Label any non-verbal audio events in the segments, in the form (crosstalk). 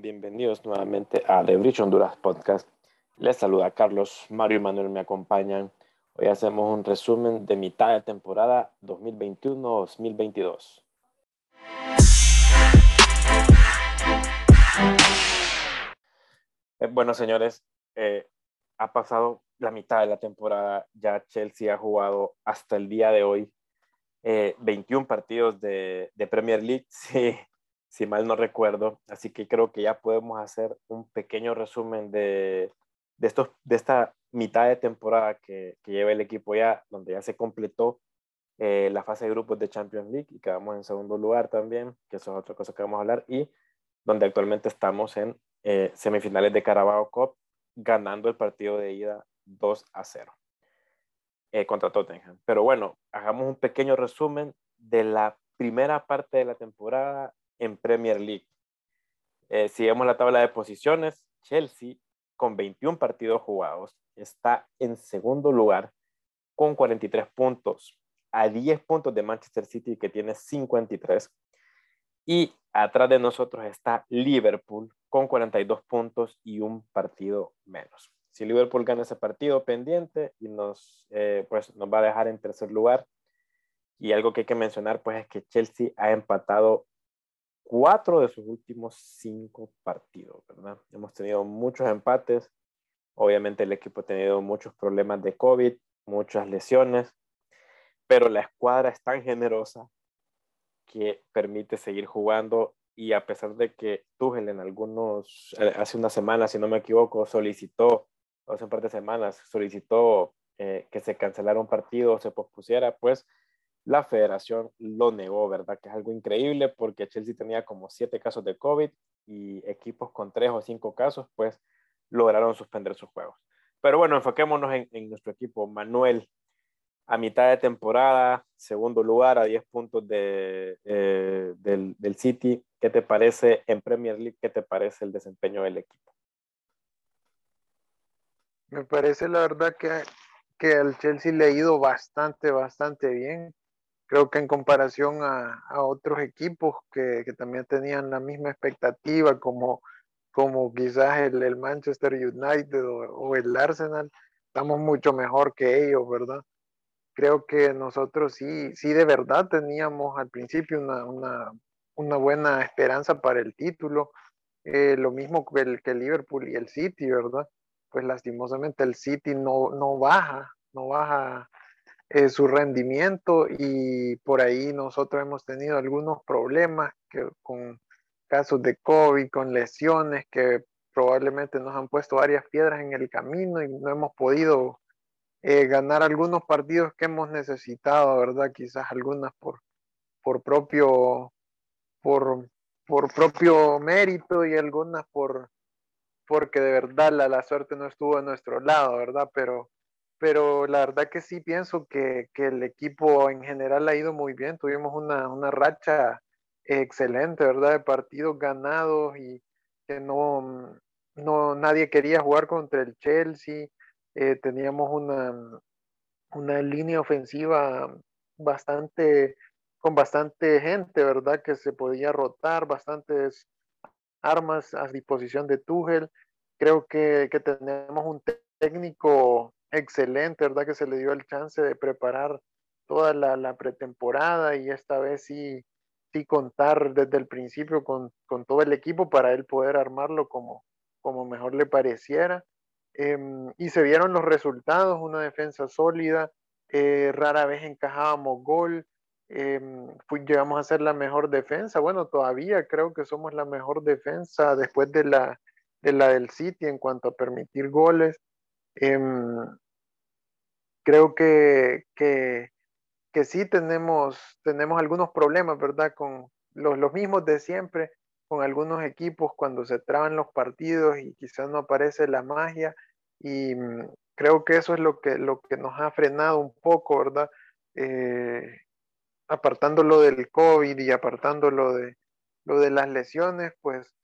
Bienvenidos nuevamente a The Bridge Honduras Podcast. Les saluda Carlos, Mario y Manuel me acompañan. Hoy hacemos un resumen de mitad de temporada 2021-2022. Eh, bueno, señores, eh, ha pasado la mitad de la temporada. Ya Chelsea ha jugado hasta el día de hoy 21 eh, partidos de, de Premier League. (laughs) Sí, si mal no recuerdo. Así que creo que ya podemos hacer un pequeño resumen de, de, estos, de esta mitad de temporada que, que, lleva el equipo ya, donde ya se completó eh, la fase de grupos de Champions League y quedamos en segundo lugar también, que eso es otra cosa que vamos a hablar, y donde actualmente estamos en eh, semifinales de Carabao Cup, ganando el partido de ida 2 a 0 eh, contra Tottenham. Pero bueno, hagamos un pequeño resumen de la primera parte de la temporada en Premier League. Eh, si vemos la tabla de posiciones, Chelsea con 21 partidos jugados está en segundo lugar con 43 puntos, a 10 puntos de Manchester City que tiene 53. Y atrás de nosotros está Liverpool con 42 puntos y un partido menos. Si Liverpool gana ese partido pendiente y nos, eh, pues nos va a dejar en tercer lugar. Y algo que hay que mencionar pues es que Chelsea ha empatado cuatro de sus últimos cinco partidos, ¿verdad? Hemos tenido muchos empates. Obviamente el equipo ha tenido muchos problemas de COVID, muchas lesiones, pero la escuadra es tan generosa que permite seguir jugando y a pesar de que Tuchel en algunos, eh, hace unas semanas, si no me equivoco, solicitó, hace un par de semanas, solicitó eh, que se cancelara un partido o se pospusiera, pues la federación lo negó, ¿verdad? Que es algo increíble porque Chelsea tenía como siete casos de COVID y equipos con tres o cinco casos, pues lograron suspender sus juegos. Pero bueno, enfoquémonos en, nuestro equipo. Manuel, a mitad de temporada, segundo lugar a 10 puntos de, eh, del, del, City. ¿Qué te parece en Premier League? ¿Qué te parece el desempeño del equipo? Me parece la verdad que, que al Chelsea le ha ido bastante, bastante bien creo que en comparación a, otros equipos que, también tenían la misma expectativa, como, como quizás el, Manchester United o, el Arsenal, estamos mucho mejor que ellos, ¿verdad? Creo que nosotros sí, sí de verdad teníamos al principio una, buena esperanza para el título, eh, lo mismo que el, que Liverpool y el City, ¿verdad? Pues lastimosamente el City no, no baja, no baja eh, su rendimiento y por ahí nosotros hemos tenido algunos problemas con casos de COVID, con lesiones que probablemente nos han puesto varias piedras en el camino y no hemos podido eh, ganar algunos partidos que hemos necesitado, ¿verdad? Quizás algunas por, por propio por, por propio mérito y algunas por porque de verdad la, la suerte no estuvo a nuestro lado, ¿verdad? Pero pero la verdad que sí pienso que, que, el equipo en general ha ido muy bien. Tuvimos una, una, racha excelente, ¿verdad? De partidos ganados y que no, no nadie quería jugar contra el Chelsea. Eh, teníamos una, una línea ofensiva bastante, con bastante gente, ¿verdad? Que se podía rotar, bastantes armas a disposición de Tuchel. Creo que, que tenemos un técnico excelente, ¿verdad? Que se le dio el chance de preparar toda la, pretemporada y esta vez sí, sí contar desde el principio con, todo el equipo para él poder armarlo como, como mejor le pareciera. Em, y se vieron los resultados, una defensa sólida, eh, rara vez encajábamos gol, em, llegamos a ser la mejor defensa, bueno, todavía creo que somos la mejor defensa después de la, de la del City en cuanto a permitir goles. Creo que, que, que, sí tenemos, tenemos algunos problemas, ¿verdad? Con los, los mismos de siempre, con algunos equipos cuando se traban los partidos y quizás no aparece la magia. Y mm, creo que eso es lo que, lo que nos ha frenado un poco, ¿verdad? Eh, apartándolo del COVID y apartándolo de, lo de las lesiones, pues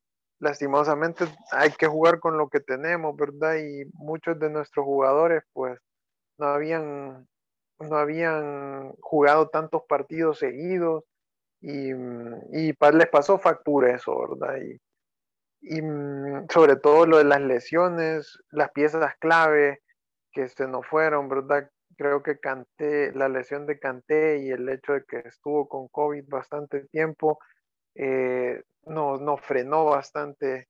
lastimosamente hay que jugar con lo que tenemos, ¿verdad? Y muchos de nuestros jugadores, pues, no habían, no habían jugado tantos partidos seguidos y, y les pasó factura eso, ¿verdad? Y, y mm, sobre todo lo de las lesiones, las piezas clave que se nos fueron, ¿verdad? Creo que Canté, la lesión de Canté y el hecho de que estuvo con COVID bastante tiempo, eh, nos, nos, frenó bastante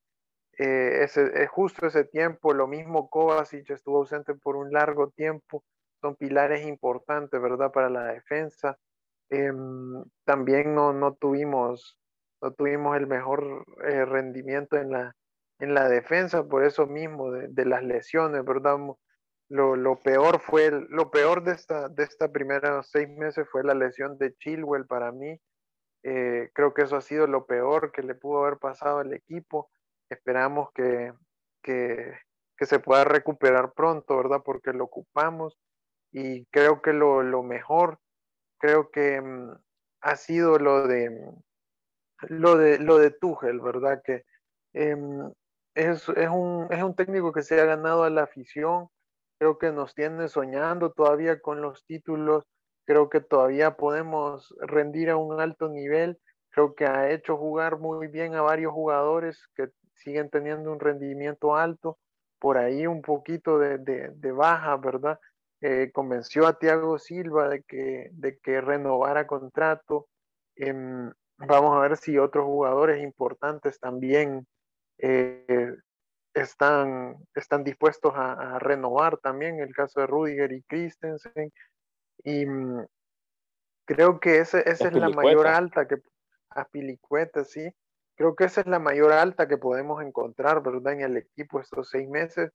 eh, ese, eh, justo ese tiempo. Lo mismo Kovacic estuvo ausente por un largo tiempo. Son pilares importantes, ¿verdad? Para la defensa. Em, también no, no tuvimos no tuvimos el mejor eh, rendimiento en la, en la defensa, por eso mismo, de, las lesiones, ¿verdad? Lo, lo, peor fue, lo peor de esta, de esta primera seis meses fue la lesión de Chilwell para mí. Eh, creo que eso ha sido lo peor que le pudo haber pasado al equipo. Esperamos que, que, que se pueda recuperar pronto, ¿verdad? Porque lo ocupamos. Y creo que lo, lo mejor, creo que mm, ha sido lo de, lo de, lo de Tuchel, ¿verdad? Que em, es, es, un, es un técnico que se ha ganado a la afición, creo que nos tiene soñando todavía con los títulos, creo que todavía podemos rendir a un alto nivel, creo que ha hecho jugar muy bien a varios jugadores que siguen teniendo un rendimiento alto, por ahí un poquito de, de, baja, ¿verdad? Eh, convenció a Thiago Silva de que, de que renovara contrato. Em, Vamos a ver si otros jugadores importantes también eh, están, están dispuestos a, renovar también, el caso de Rudiger y Christensen. Y mm, creo que esa es la mayor alta que, a Pilicueta, sí. Creo que esa es la mayor alta que podemos encontrar, ¿verdad? En el equipo estos seis meses,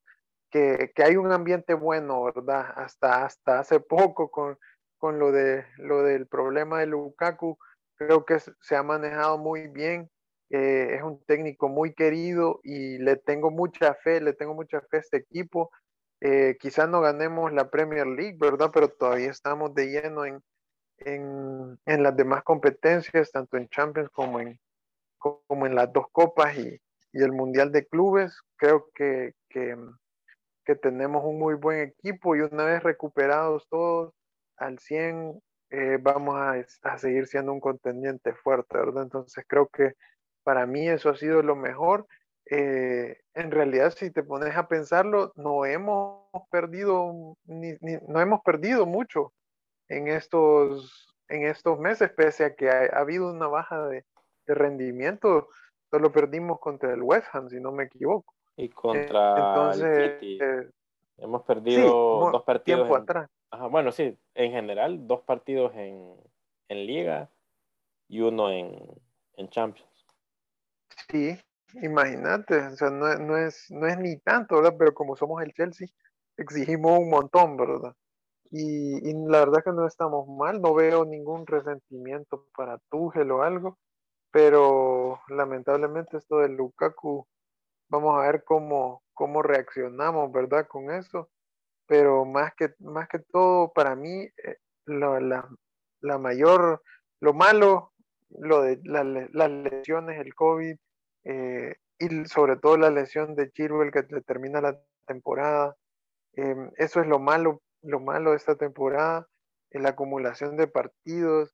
que, que hay un ambiente bueno, ¿verdad? Hasta, hasta hace poco con, con lo, de, lo del problema de Lukaku, creo que se ha manejado muy bien. Eh, es un técnico muy querido y le tengo mucha fe, le tengo mucha fe a este equipo. Eh, quizás no ganemos la Premier League, ¿verdad? Pero todavía estamos de lleno en, en, en las demás competencias, tanto en Champions como en, como en las dos copas y, el Mundial de Clubes. Creo que, que, tenemos un muy buen equipo y una vez recuperados todos al 100, eh, vamos a, seguir siendo un contendiente fuerte, ¿verdad? Entonces creo que para mí eso ha sido lo mejor. Eh, en realidad, si te pones a pensarlo, no hemos perdido, no hemos perdido mucho en estos, en estos meses, pese a que ha, habido una baja de, rendimiento. Solo perdimos contra el West Ham, si no me equivoco. Y contra el City. Eh, hemos perdido dos partidos. Tiempo atrás bueno, sí, en general, dos partidos en, Liga y uno en, Champions. Sí, imagínate, o sea, no, es, no es ni tanto, ¿verdad? Pero como somos el Chelsea, exigimos un montón, ¿verdad? Y, y, la verdad que no estamos mal, no veo ningún resentimiento para Tuchel o algo, pero lamentablemente esto de Lukaku, vamos a ver cómo, cómo reaccionamos, ¿verdad? Con eso pero más que, más que todo para mí, eh, la, la, mayor, lo malo, lo de las lesiones, el COVID, eh, y sobre todo la lesión de Chilwell que termina la temporada, em, eso es lo malo, lo malo de esta temporada, la acumulación de partidos,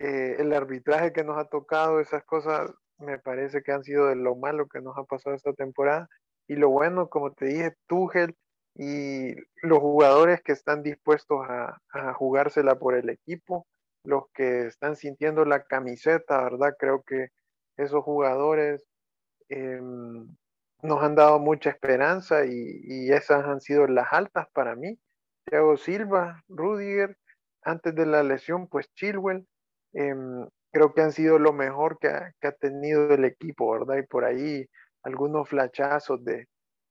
eh, el arbitraje que nos ha tocado, esas cosas me parece que han sido de lo malo que nos ha pasado esta temporada. Y lo bueno, como te dije, Tuchel y los jugadores que están dispuestos a, jugársela por el equipo, los que están sintiendo la camiseta, ¿verdad? Creo que esos jugadores em, nos han dado mucha esperanza y, esas han sido las altas para mí. Thiago Silva, Rudiger, antes de la lesión, pues Chilwell, em, creo que han sido lo mejor que ha, que ha, tenido el equipo, ¿verdad? Y por ahí algunos flachazos de,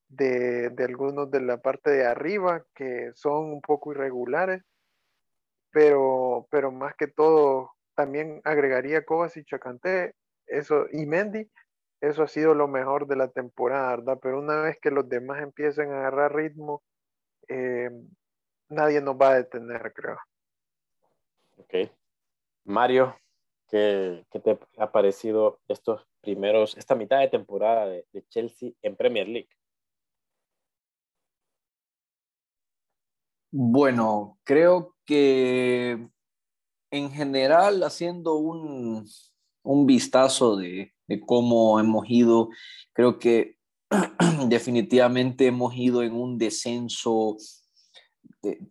de, algunos de la parte de arriba que son un poco irregulares, pero, pero más que todo también agregaría Kovacic y Chacanté eso, y Mendy, eso ha sido lo mejor de la temporada, ¿verdad? Pero una vez que los demás empiecen a agarrar ritmo, eh, nadie nos va a detener, creo. Ok. Mario, ¿qué, te ha parecido estos primeros, esta mitad de temporada de Chelsea en Premier League? Bueno, creo que en general, haciendo un, vistazo de, de cómo hemos ido. Creo que (clears throat) definitivamente hemos ido en un descenso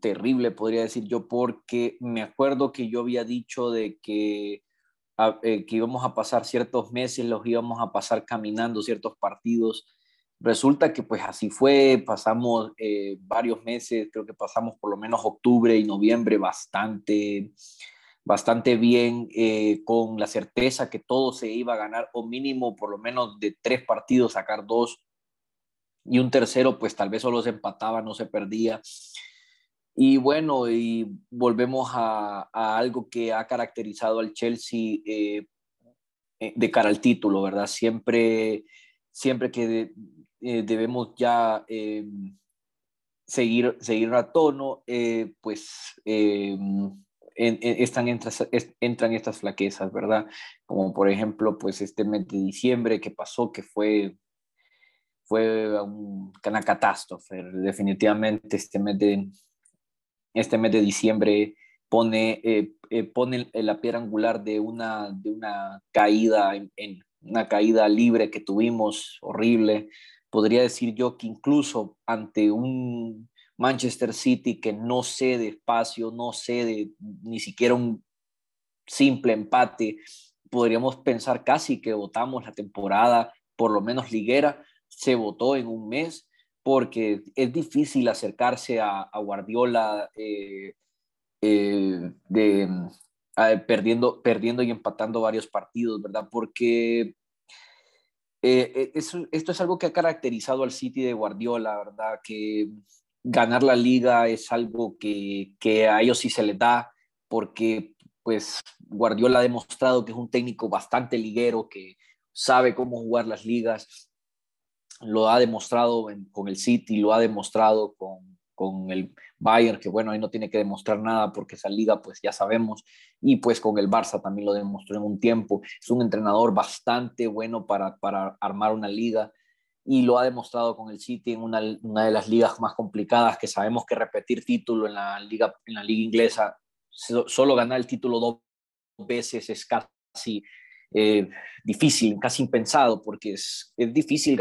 terrible, podría decir yo, porque me acuerdo que yo había dicho de que, eh, que íbamos a pasar ciertos meses, los íbamos a pasar caminando ciertos partidos. Resulta que pues así fue, pasamos eh, varios meses, creo que pasamos por lo menos octubre y noviembre bastante, bastante bien, eh, con la certeza que todo se iba a ganar, o mínimo por lo menos de tres partidos, sacar dos, y un tercero pues tal vez solo se empataba, no se perdía. Y bueno, y volvemos a, algo que ha caracterizado al Chelsea eh, eh, de cara al título, ¿verdad? Siempre, siempre que eh, debemos ya seguir, seguir a tono, pues están, entran estas flaquezas, ¿verdad? Como por ejemplo, pues este mes de diciembre que pasó, que fue fue una catástrofe. Definitivamente este mes de, este mes de diciembre pone, eh, eh, pone la piedra angular de una, de una caída, en, una caída libre que tuvimos horrible. Podría decir yo que incluso ante un Manchester City que no cede espacio, no cede ni siquiera un simple empate, podríamos pensar casi que votamos la temporada, por lo menos liguera, se votó en un mes porque es difícil acercarse a, Guardiola eh, eh, de, perdiendo, perdiendo y empatando varios partidos, ¿verdad? Porque eh, esto es algo que ha caracterizado al City de Guardiola, ¿verdad? Que ganar la liga es algo que, que a ellos sí se les da, porque pues Guardiola ha demostrado que es un técnico bastante liguero, que sabe cómo jugar las ligas, lo ha demostrado con el City, lo ha demostrado con, con, el Bayern, que bueno, ahí no tiene que demostrar nada porque esa liga pues ya sabemos, y pues con el Barça también lo demostró en un tiempo, es un entrenador bastante bueno para, para armar una liga y lo ha demostrado con el City en una, una, de las ligas más complicadas que sabemos que repetir título en la liga, en la liga inglesa, solo ganar el título dos veces es casi eh, difícil, casi impensado, porque es, es difícil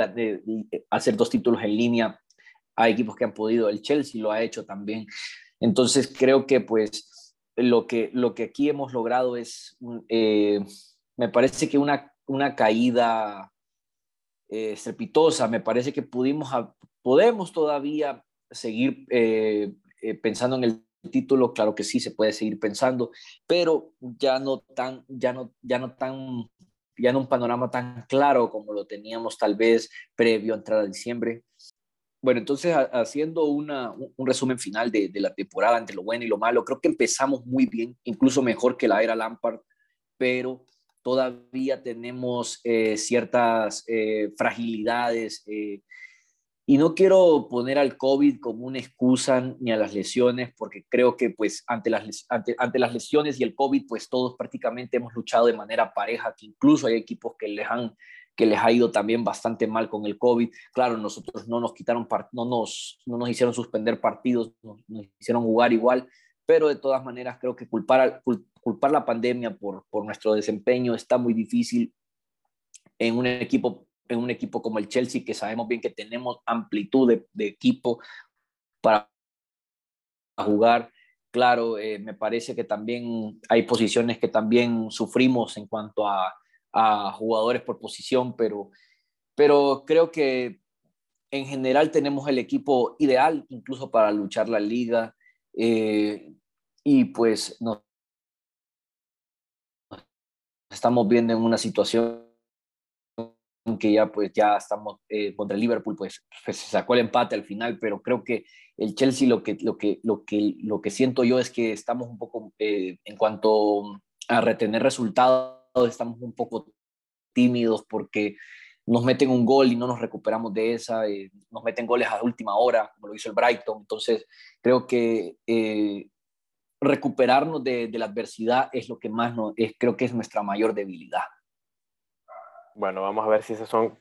hacer dos títulos en línea. Hay equipos que han podido, el Chelsea lo ha hecho también. Entonces creo que pues lo que, lo que aquí hemos logrado es, eh, me parece que una, una caída eh, estrepitosa, me parece que pudimos, podemos todavía seguir pensando en el título, claro que sí, se puede seguir pensando, pero ya no tan, ya no, ya no tan, ya no un panorama tan claro como lo teníamos tal vez previo a entrar a diciembre. Bueno, entonces haciendo una, un resumen final de, de, la temporada entre lo bueno y lo malo, creo que empezamos muy bien, incluso mejor que la era Lampard, pero todavía tenemos eh, ciertas eh, fragilidades. Eh, y no quiero poner al COVID como una excusa ni a las lesiones, porque creo que pues ante las, ante, ante las lesiones y el COVID, pues todos prácticamente hemos luchado de manera pareja, que incluso hay equipos que les han que les ha ido también bastante mal con el COVID. Claro, nosotros no nos quitaron, no nos, no nos hicieron suspender partidos, nos, hicieron jugar igual, pero de todas maneras creo que culpar, culpar la pandemia por, por nuestro desempeño está muy difícil en un equipo en un equipo como el Chelsea, que sabemos bien que tenemos amplitud de, equipo para jugar. Claro, eh, me parece que también hay posiciones que también sufrimos en cuanto a, jugadores por posición, pero, pero creo que en general tenemos el equipo ideal incluso para luchar la liga eh, y pues nos estamos viendo en una situación que ya pues ya estamos eh, contra el Liverpool, pues, pues, se sacó el empate al final, pero creo que el Chelsea lo que, lo que, lo que, lo que siento yo es que estamos un poco, eh, en cuanto a retener resultados, estamos un poco tímidos porque nos meten un gol y no nos recuperamos de esa, eh, nos meten goles a última hora, como lo hizo el Brighton, entonces creo que recuperarnos de, de, la adversidad es lo que más no, es, creo que es nuestra mayor debilidad bueno, vamos a ver si esas son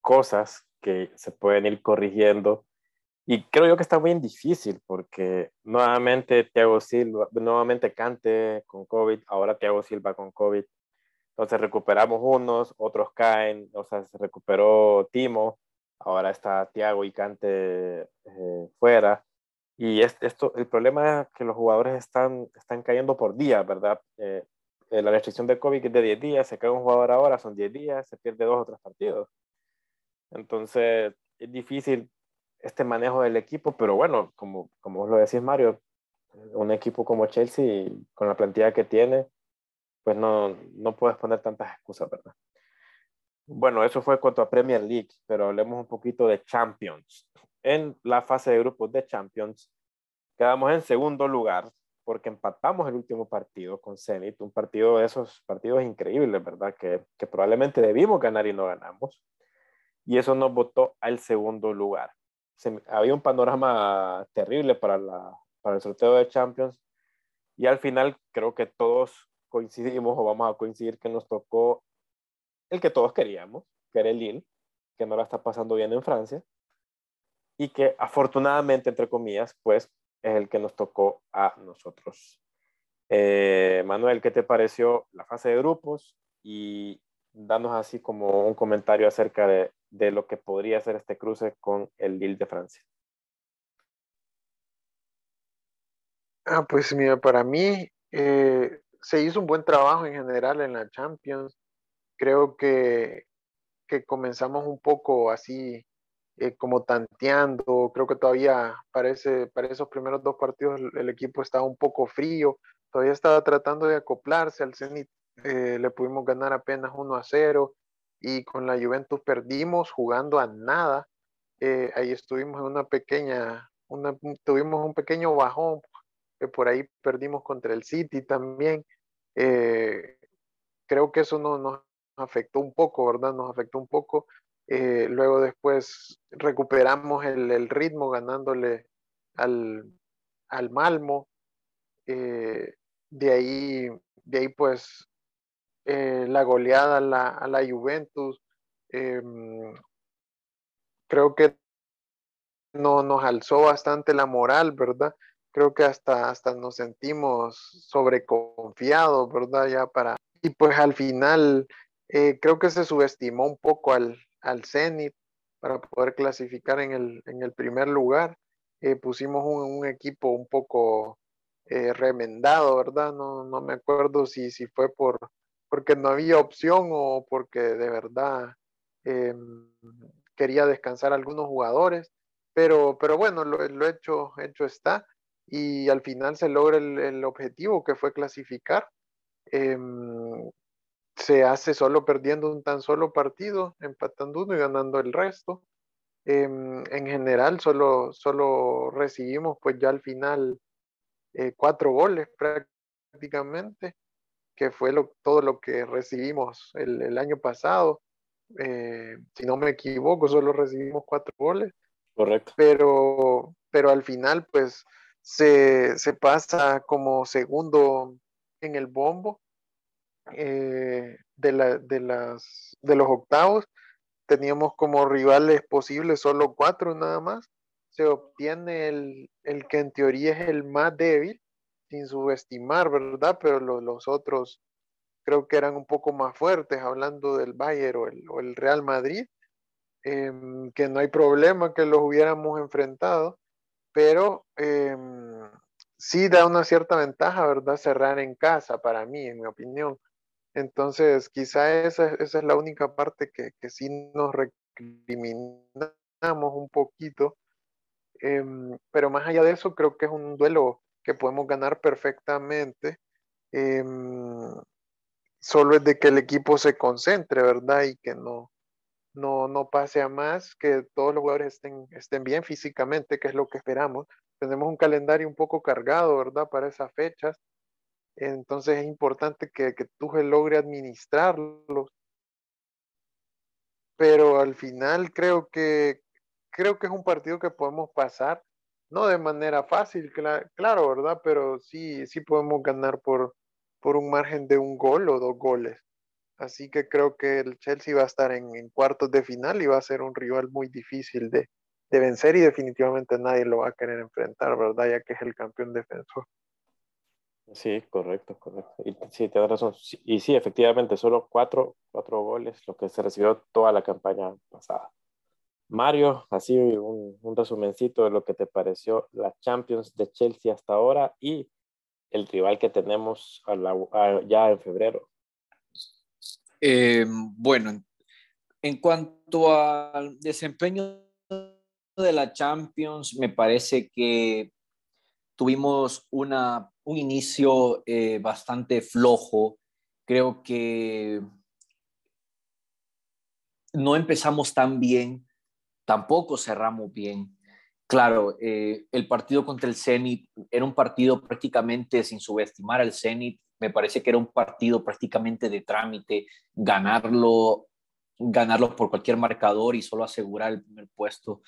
cosas que se pueden ir corrigiendo. Y creo yo que está muy difícil porque nuevamente Thiago Silva, nuevamente Cante con COVID, ahora Thiago Silva con COVID. Entonces recuperamos unos, otros caen, o sea, se recuperó Timo, ahora está Thiago y Cante eh, fuera. Y esto, el problema es que los jugadores están, están cayendo por día, ¿verdad? Eh, eh, la restricción de COVID es de 10 días, se cae un jugador ahora, son 10 días, se pierde dos o tres partidos. Entonces, es difícil este manejo del equipo, pero bueno, como, como lo decís, Mario, un equipo como Chelsea, con la plantilla que tiene, pues no, no puedes poner tantas excusas, ¿verdad? Bueno, eso fue cuanto a Premier League, pero hablemos un poquito de Champions. En la fase de grupos de Champions, quedamos en segundo lugar porque empatamos el último partido con Zenit, un partido de esos partidos increíbles, ¿verdad? Que, que probablemente debimos ganar y no ganamos. Y eso nos votó al segundo lugar. había un panorama terrible para, la, para el sorteo de Champions y al final creo que todos coincidimos o vamos a coincidir que nos tocó el que todos queríamos, que era el Lille, que no la está pasando bien en Francia y que afortunadamente, entre comillas, pues es el que nos tocó a nosotros. Eh, Manuel, ¿qué te pareció la fase de grupos? Y danos así como un comentario acerca de, de lo que podría ser este cruce con el Lille de Francia. Ah, pues mira, para mí eh, se hizo un buen trabajo en general en la Champions. Creo que, que comenzamos un poco así eh, como tanteando. Creo que todavía parece, para esos primeros dos partidos el, equipo estaba un poco frío, todavía estaba tratando de acoplarse al Zenit. Eh, le pudimos ganar apenas 1 a 0 y con la Juventus perdimos jugando a nada. Eh, ahí estuvimos en una pequeña, una, tuvimos un pequeño bajón, que por ahí perdimos contra el City también. creo que eso no, nos afectó un poco, ¿verdad? Nos afectó un poco eh, luego después recuperamos el, ritmo ganándole al, Malmo. Eh, de, ahí, de ahí pues eh, la goleada a la, a la Juventus. creo que no, nos alzó bastante la moral, ¿verdad? Creo que hasta, hasta nos sentimos sobreconfiados, ¿verdad? Ya para... Y pues al final creo que se subestimó un poco al, al Zenit para poder clasificar en el, en el primer lugar. Eh, pusimos un, equipo un poco eh, remendado, ¿verdad? No, no, me acuerdo si, si fue por, porque no había opción o porque de verdad em, quería descansar algunos jugadores. Pero, pero bueno, lo, lo, hecho, hecho está. Y al final se logra el, el objetivo que fue clasificar. Em, se hace solo perdiendo un tan solo partido, empatando uno y ganando el resto. Em, en general, solo, solo recibimos pues ya al final eh, cuatro goles prácticamente, que fue lo, todo lo que recibimos el, año pasado. Eh, si no me equivoco, solo recibimos cuatro goles. Correcto. Pero, pero al final, pues se, se pasa como segundo en el bombo eh, de, la, de, las, de los octavos, teníamos como rivales posibles solo cuatro nada más. Se obtiene el, el que en teoría es el más débil, sin subestimar, ¿verdad? Pero los, otros creo que eran un poco más fuertes, hablando del Bayern o el, o el Real Madrid, em, que no hay problema que los hubiéramos enfrentado, pero em, sí da una cierta ventaja, ¿verdad? Cerrar en casa, para mí, en mi opinión. Entonces, quizá esa, es la única parte que, que sí nos recriminamos un poquito. Em, pero más allá de eso, creo que es un duelo que podemos ganar perfectamente. Em, solo es de que el equipo se concentre, ¿verdad? Y que no, no, no pase a más, que todos los jugadores estén, estén bien físicamente, que es lo que esperamos. Tenemos un calendario un poco cargado, ¿verdad? Para esas fechas. Entonces es importante que, que Tuchel logre administrarlos. Pero al final creo que, creo que es un partido que podemos pasar, no de manera fácil, claro, ¿verdad? Pero sí, sí podemos ganar por, por un margen de un gol o dos goles. Así que creo que el Chelsea va a estar en, en cuartos de final y va a ser un rival muy difícil de, de vencer y definitivamente nadie lo va a querer enfrentar, ¿verdad? Ya que es el campeón defensor. Sí, correcto, correcto. Y sí, tienes razón. Y sí, efectivamente, solo cuatro, cuatro goles, lo que se recibió toda la campaña pasada. Mario, así un, un resumencito de lo que te pareció la Champions de Chelsea hasta ahora y el rival que tenemos ya en febrero. Eh, bueno, en cuanto al desempeño de la Champions, me parece que tuvimos una, un inicio eh, bastante flojo. Creo que no empezamos tan bien, tampoco cerramos bien. Claro, eh, el partido contra el Zenit era un partido prácticamente sin subestimar al Zenit. Me parece que era un partido prácticamente de trámite, ganarlo, ganarlo por cualquier marcador y solo asegurar el primer puesto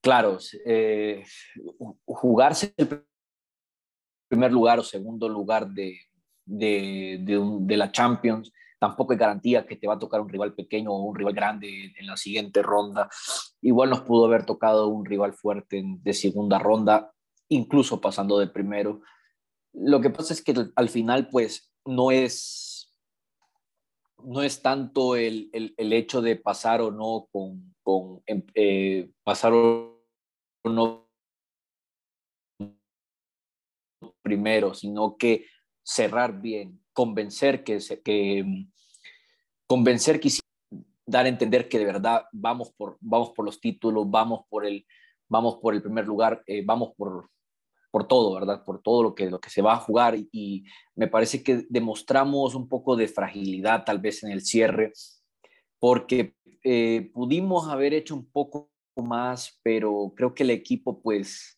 claro, eh, jugarse el primer lugar o segundo lugar de, de, la Champions tampoco es garantía que te va a tocar un rival pequeño o un rival grande en la siguiente ronda. Igual nos pudo haber tocado un rival fuerte de segunda ronda, incluso pasando de primero. Lo que pasa es que al final, pues, no es, no es tanto el, hecho de pasar o no con, con eh, pasar o no primero, sino que cerrar bien, convencer que, que convencer que dar a entender que de verdad vamos por, vamos por los títulos, vamos por el, vamos por el primer lugar, eh, vamos por, por todo, ¿verdad? Por todo lo que, lo que se va a jugar y, me parece que demostramos un poco de fragilidad tal vez en el cierre, porque eh, pudimos haber hecho un poco más, pero creo que el equipo pues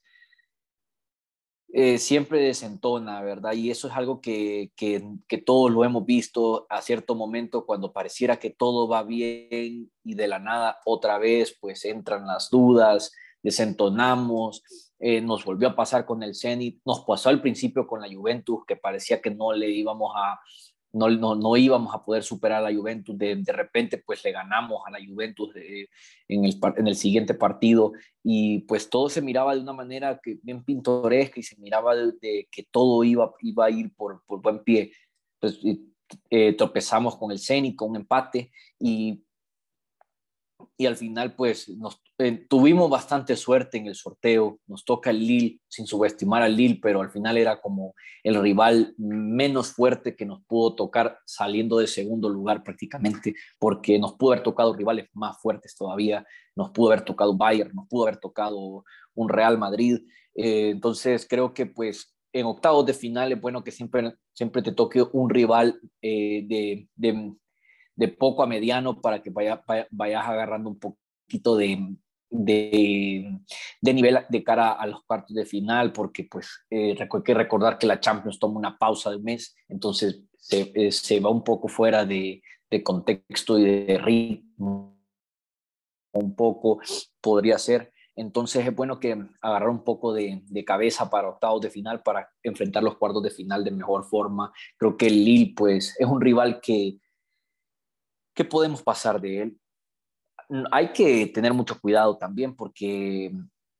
eh, siempre desentona, ¿verdad? Y eso es algo que, que, que, todos lo hemos visto a cierto momento cuando pareciera que todo va bien y de la nada otra vez pues entran las dudas, desentonamos, eh, nos volvió a pasar con el Zenit, nos pasó al principio con la Juventus que parecía que no le íbamos a, no, no, no, íbamos a poder superar a la Juventus, de, de repente pues le ganamos a la Juventus en, el, en el siguiente partido. Y pues todo se miraba de una manera que, bien pintoresca y se miraba de, que todo iba, iba a ir por, por buen pie. Pues, eh, tropezamos con el Zenit, con un empate. Y y al final pues nos, eh, tuvimos bastante suerte en el sorteo, nos toca el Lille sin subestimar al Lille, pero al final era como el rival menos fuerte que nos pudo tocar saliendo de segundo lugar prácticamente, porque nos pudo haber tocado rivales más fuertes todavía, nos pudo haber tocado Bayern, nos pudo haber tocado un Real Madrid, eh, entonces creo que pues en octavos de final es bueno que siempre, siempre te toque un rival eh, de, de de poco a mediano para que vaya, vayas agarrando un poquito de, de, nivel de cara a los cuartos de final, porque pues eh, hay que recordar que la Champions toma una pausa de un mes, entonces se, eh, se va un poco fuera de, de, contexto y de ritmo, un poco podría ser. Entonces es bueno que agarrar un poco de, de, cabeza para octavos de final, para enfrentar los cuartos de final de mejor forma. Creo que el Lille pues es un rival que ¿Qué podemos pasar de él? Hay que tener mucho cuidado también porque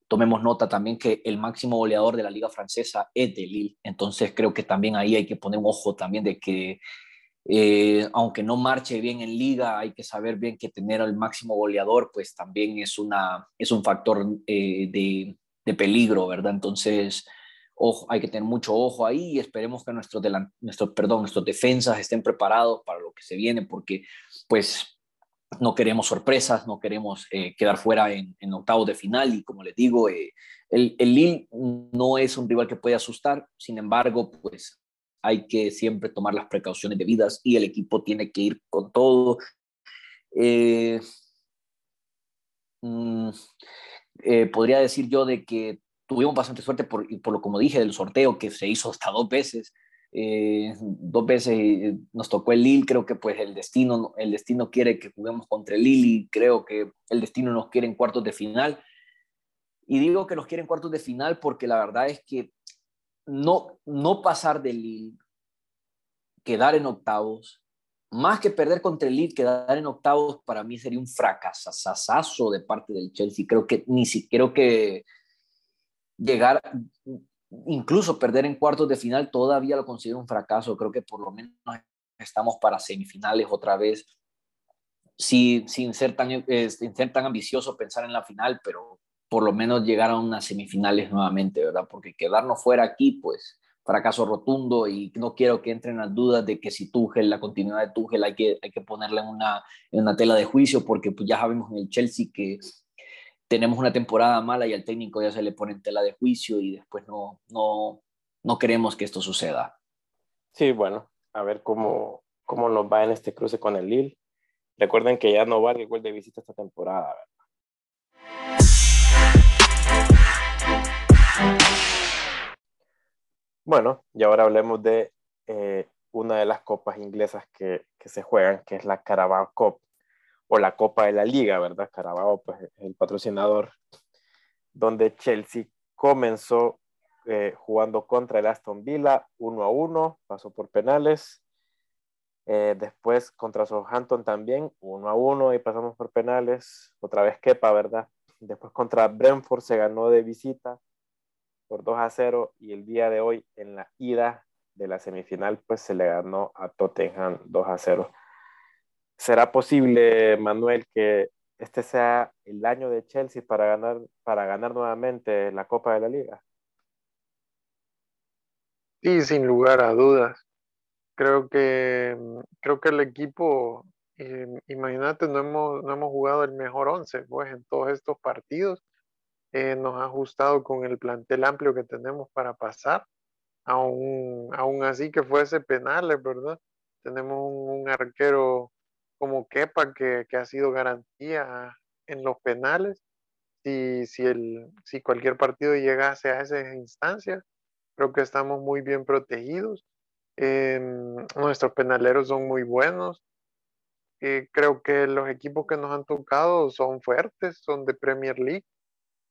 tomemos nota también que el máximo goleador de la liga francesa es de Lille, entonces creo que también ahí hay que poner un ojo también de que eh, aunque no marche bien en liga, hay que saber bien que tener al máximo goleador pues también es, una, es un factor eh, de, de, peligro, ¿verdad? Entonces hay que tener mucho ojo ahí y esperemos que nuestros, nuestro, perdón, nuestros defensas estén preparados para lo que se viene, porque pues no queremos sorpresas, no queremos eh, quedar fuera en, en, octavos de final y como les digo, eh, el, el Lille no es un rival que puede asustar, sin embargo, pues hay que siempre tomar las precauciones debidas y el equipo tiene que ir con todo. Eh, mm, podría decir yo de que tuvimos bastante suerte por, por lo como dije del sorteo que se hizo hasta dos veces. Eh, dos veces eh, nos tocó el Lille, creo que pues el destino, el destino quiere que juguemos contra el Lille y creo que el destino nos quiere en cuartos de final. Y digo que nos quiere en cuartos de final porque la verdad es que no, no pasar del Lille, quedar en octavos, más que perder contra el Lille, quedar en octavos para mí sería un fracasazo de parte del Chelsea. Creo que ni siquiera que llegar, incluso perder en cuartos de final todavía lo considero un fracaso. Creo que por lo menos estamos para semifinales otra vez. Sí, sin, ser tan, eh, sin ser tan ambicioso pensar en la final, pero por lo menos llegar a unas semifinales nuevamente, ¿verdad? Porque quedarnos fuera aquí, pues fracaso rotundo y no quiero que entren las dudas de que si Tuchel, la continuidad de Tuchel hay que, hay que ponerla en una, en una tela de juicio porque pues ya sabemos en el Chelsea que tenemos una temporada mala y al técnico ya se le pone en tela de juicio y después no, no, no queremos que esto suceda. Sí, bueno, a ver cómo, cómo nos va en este cruce con el Lille. Recuerden que ya no vale el gol de visita esta temporada, Bueno, y ahora hablemos de eh, una de las copas inglesas que, que, se juegan, que es la Carabao Cup o la Copa de la Liga, ¿verdad? Carabao, pues es el patrocinador, donde Chelsea comenzó eh, jugando contra el Aston Villa 1 a 1, pasó por penales. Eh, después contra Southampton también 1 a 1 y pasamos por penales. Otra vez Kepa, ¿verdad? Después contra Brentford se ganó de visita por 2 a 0 y el día de hoy en la ida de la semifinal pues se le ganó a Tottenham 2 a 0. ¿Será posible, Manuel, que este sea el año de Chelsea para ganar, para ganar nuevamente la Copa de la Liga? Sí, sin lugar a dudas. Creo que, creo que el equipo, eh, imagínate, no hemos, no hemos jugado el mejor once pues, en todos estos partidos. Eh, nos ha ajustado con el plantel amplio que tenemos para pasar, aún, aún así que fuese penales, ¿verdad? Tenemos un arquero como Kepa, que, que ha sido garantía en los penales. Si, si, el, si cualquier partido llegase a esa instancia, creo que estamos muy bien protegidos. Em, nuestros penaleros son muy buenos. Eh, creo que los equipos que nos han tocado son fuertes, son de Premier League.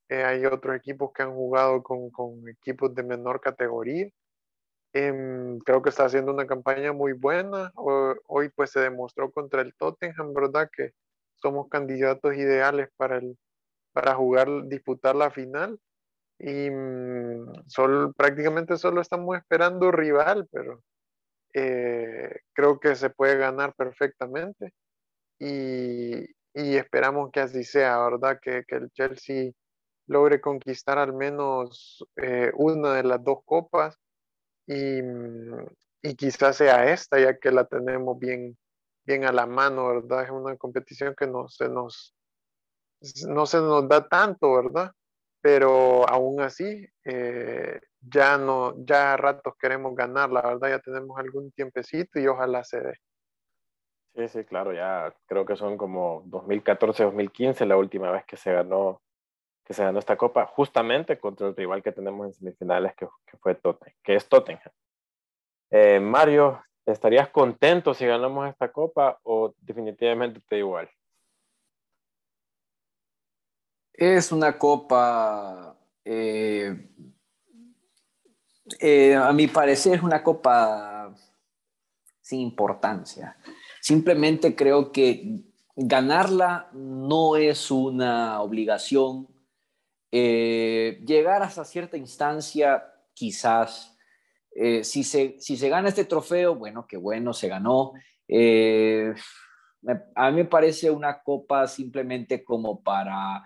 Eh, hay otros equipos que han jugado con, con equipos de menor categoría. Em, creo que está haciendo una campaña muy buena. hoy pues se demostró contra el Tottenham, ¿verdad? Que somos candidatos ideales para, el, para jugar, disputar la final. Y mm, prácticamente solo estamos esperando rival, pero eh, creo que se puede ganar perfectamente. Y, y esperamos que así sea, ¿verdad? Que, que el Chelsea logre conquistar al menos eh, una de las dos copas y, mm, y, quizás sea esta, ya que la tenemos bien, bien a la mano, ¿verdad? Es una competición que no se nos, no se nos da tanto, ¿verdad? Pero aún así, eh, ya no, ya a ratos queremos ganar, la verdad, ya tenemos algún tiempecito y ojalá se dé. Sí, sí, claro, ya creo que son como 2014-2015 la última vez que se ganó que se ganó esta copa justamente contra el rival que tenemos en semifinales, que, fue Tottenham, que es Tottenham. Eh, Mario, ¿estarías contento si ganamos esta copa o definitivamente te igual? Es una copa, eh, eh, a mi parecer es una copa sin importancia. Simplemente creo que ganarla no es una obligación eh, llegar hasta cierta instancia, quizás, eh, si, se, si se gana este trofeo, bueno, qué bueno, se ganó. Eh, a mí me parece una copa simplemente como para,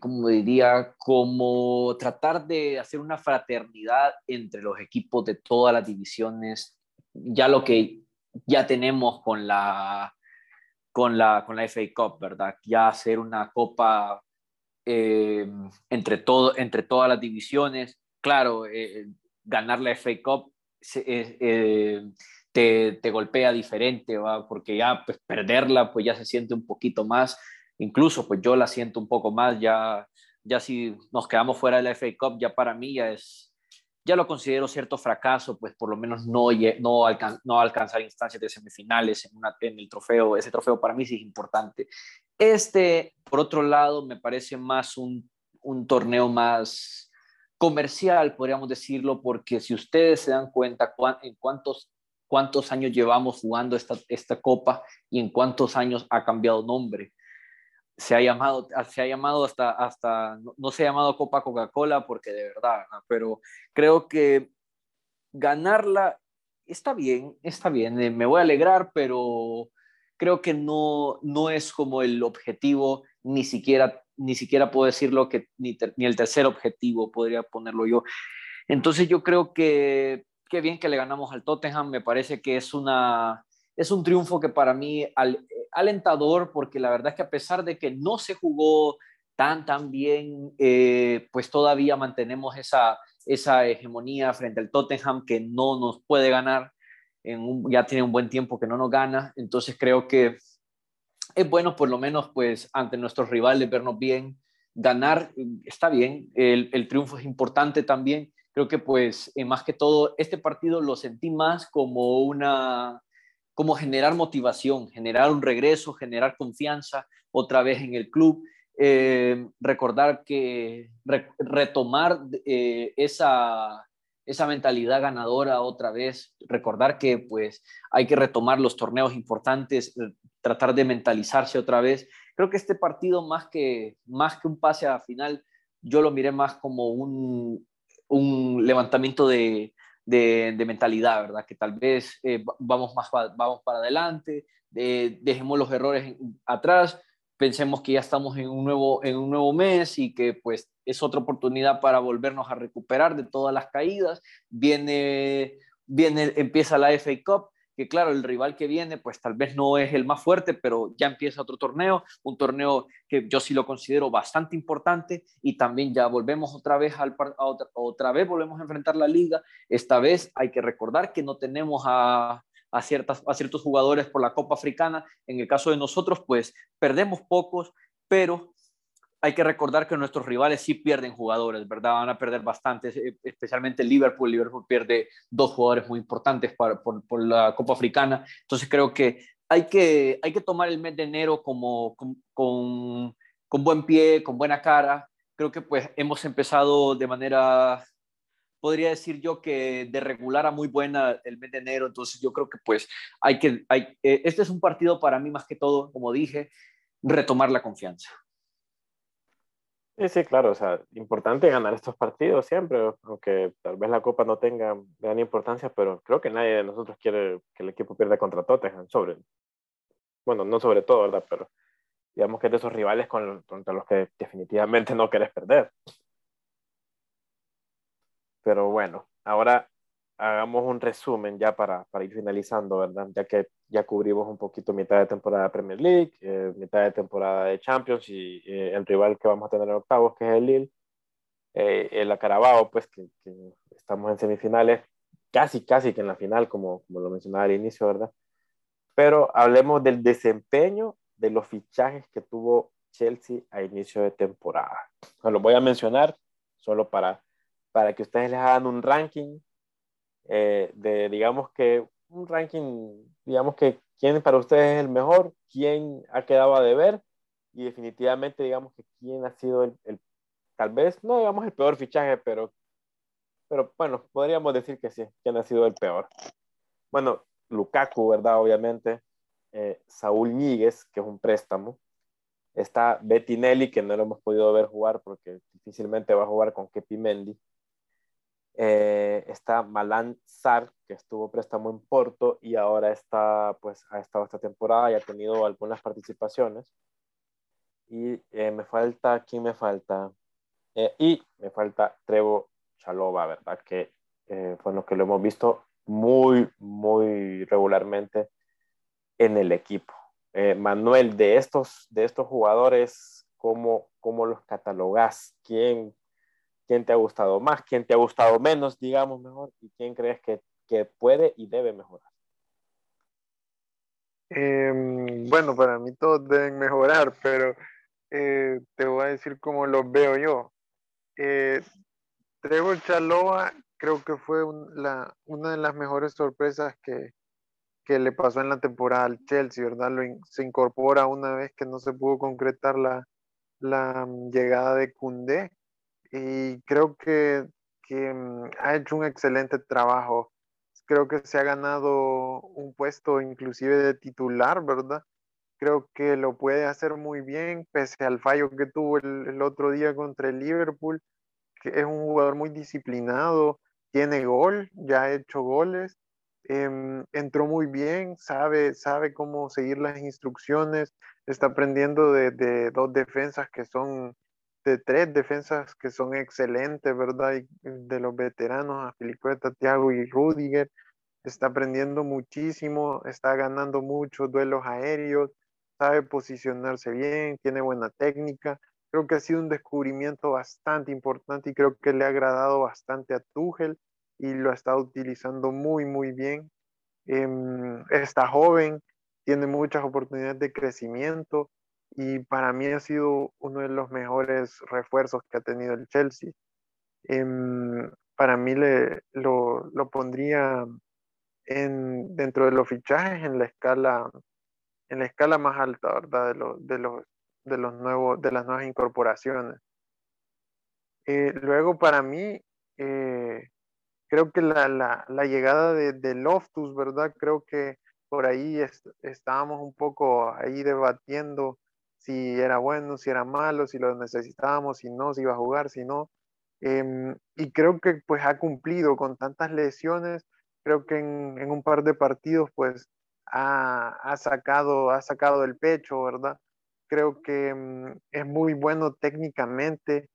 como diría, como tratar de hacer una fraternidad entre los equipos de todas las divisiones, ya lo que ya tenemos con la, con la, con la FA Cup, ¿verdad? Ya hacer una copa eh, entre, todo, entre todas las divisiones. Claro, eh, ganar la FA Cup eh, te, te, golpea diferente, ¿va? porque ya pues, perderla pues ya se siente un poquito más, incluso pues yo la siento un poco más, ya, ya si nos quedamos fuera de la FA Cup, ya para mí ya es, ya lo considero cierto fracaso, pues por lo menos no, no, no alcanzar instancias de semifinales en, una, en el trofeo. Ese trofeo para mí sí es importante. Este, por otro lado, me parece más un, un torneo más comercial, podríamos decirlo, porque si ustedes se dan cuenta en cuántos, cuántos años llevamos jugando esta, esta copa y en cuántos años ha cambiado nombre. se ha llamado, se ha llamado hasta, hasta no, se ha llamado Copa Coca-Cola porque de verdad, pero creo que ganarla está bien, está bien, eh, me voy a alegrar, pero creo que no, no es como el objetivo, ni siquiera, ni siquiera puedo decirlo que ni, ni el tercer objetivo podría ponerlo yo. Entonces yo creo que qué bien que le ganamos al Tottenham, me parece que es una, es un triunfo que para mí al, alentador porque la verdad es que a pesar de que no se jugó tan, tan bien, eh, pues todavía mantenemos esa, esa hegemonía frente al Tottenham que no nos puede ganar. En ya tiene un buen tiempo que no nos gana, entonces creo que es bueno por lo menos pues ante nuestros rivales vernos bien, ganar está bien, el, el triunfo es importante también, creo que pues eh, más que todo este partido lo sentí más como una como generar motivación, generar un regreso, generar confianza otra vez en el club, eh, recordar que retomar eh, esa, esa mentalidad ganadora otra vez, recordar que pues hay que retomar los torneos importantes, eh, tratar de mentalizarse otra vez. Creo que este partido más que, más que un pase a final, yo lo miré más como un, un levantamiento de, de, mentalidad, ¿verdad? Que tal vez eh, vamos, más, vamos para adelante, dejemos los errores atrás, pensemos que ya estamos en un, nuevo, en un nuevo mes y que pues es otra oportunidad para volvernos a recuperar de todas las caídas. Viene, viene empieza la FA Cup, que claro, el rival que viene, pues tal vez no es el más fuerte, pero ya empieza otro torneo, un torneo que yo sí lo considero bastante importante y también ya volvemos otra vez al otra, vez volvemos a enfrentar la liga. Esta vez hay que recordar que no tenemos a, a, ciertas, a ciertos jugadores por la Copa Africana. En el caso de nosotros, pues perdemos pocos, pero hay que recordar que nuestros rivales sí pierden jugadores, ¿verdad? Van a perder bastantes, eh, especialmente Liverpool. Liverpool pierde dos jugadores muy importantes por, por, la Copa Africana. Entonces creo que hay que, hay que tomar el mes de enero como, con, con, con buen pie, con buena cara. Creo que pues hemos empezado de manera, podría decir yo que de regular a muy buena el mes de enero. Entonces yo creo que pues hay que, hay, eh, este es un partido para mí más que todo, como dije, retomar la confianza. Sí, sí, claro, o sea, importante ganar estos partidos siempre, aunque tal vez la Copa no tenga gran importancia, pero creo que nadie de nosotros quiere que el equipo pierda contra Tottenham, sobre, bueno, no sobre todo, ¿verdad? Pero digamos que es de esos rivales con, contra los que definitivamente no querés perder. Pero bueno, ahora hagamos un resumen ya para, para, ir finalizando, ¿verdad? Ya que ya cubrimos un poquito mitad de temporada de Premier League, eh, mitad de temporada de Champions y eh, el rival que vamos a tener en octavos, que es el Lille, eh, el Acarabao, pues que, estamos en semifinales, casi, casi que en la final, como, como lo mencionaba al inicio, ¿verdad? Pero hablemos del desempeño de los fichajes que tuvo Chelsea a inicio de temporada. Lo voy a mencionar solo para, para que ustedes les hagan un ranking eh, de, digamos que, un ranking, digamos que quién para ustedes es el mejor, quién ha quedado a deber y definitivamente, digamos que quién ha sido el, tal vez, no digamos el peor fichaje, pero, pero bueno, podríamos decir que sí, quién ha sido el peor. Bueno, Lukaku, ¿verdad? Obviamente. Eh, Saúl Níguez, que es un préstamo. Está Bettinelli, que no lo hemos podido ver jugar porque difícilmente va a jugar con Kepi Mendy. Eh, está Malan Sar, que estuvo préstamo en Porto y ahora está, pues, ha estado esta temporada y ha tenido algunas participaciones. Y eh, me falta, ¿quién me falta? Eh, y me falta Trevo Chalova, ¿verdad? Que fue lo que lo hemos visto muy, muy regularmente en el equipo. Manuel, de estos, de estos jugadores, ¿cómo, ¿cómo los catalogas? ¿Quién, quién te ha gustado más, quién te ha gustado menos, digamos mejor, y quién crees que, que puede y debe mejorar. Em, bueno, para mí todos deben mejorar, pero eh, te voy a decir cómo los veo yo. Eh, Trevor Chaloa creo que fue la, una de las mejores sorpresas que, que, le pasó en la temporada al Chelsea, ¿verdad? se incorpora una vez que no se pudo concretar la, la mm, llegada de Cundé y creo que, mm, ha hecho un excelente trabajo. Creo que se ha ganado un puesto inclusive de titular, ¿verdad? creo que lo puede hacer muy bien, pese al fallo que tuvo el, otro día contra el Liverpool, que es un jugador muy disciplinado, tiene gol, ya ha hecho goles, em, entró muy bien, sabe, sabe cómo seguir las instrucciones, está aprendiendo de, de, dos defensas que son, de tres defensas que son excelentes, ¿verdad? de los veteranos, a Filicueta, Thiago y Rudiger, está aprendiendo muchísimo, está ganando muchos duelos aéreos, sabe posicionarse bien, tiene buena técnica. Creo que ha sido un descubrimiento bastante importante y creo que le ha agradado bastante a Tuchel y lo ha estado utilizando muy, muy bien. Em, está joven, tiene muchas oportunidades de crecimiento y para mí ha sido uno de los mejores refuerzos que ha tenido el Chelsea. Em, para mí le, lo, lo pondría en, dentro de los fichajes en la escala en la escala más alta, ¿verdad? De, los de, los, de, los nuevos, de las nuevas incorporaciones. Eh, luego, para mí, eh, creo que la, la, llegada de, de, Loftus, ¿verdad? Creo que por ahí estábamos un poco ahí debatiendo si era bueno, si era malo, si lo necesitábamos, si no, si iba a jugar, si no. Em, y creo que pues ha cumplido con tantas lesiones, creo que en, un par de partidos pues ha, sacado, ha sacado el pecho, ¿verdad? Creo que mm, es muy bueno técnicamente.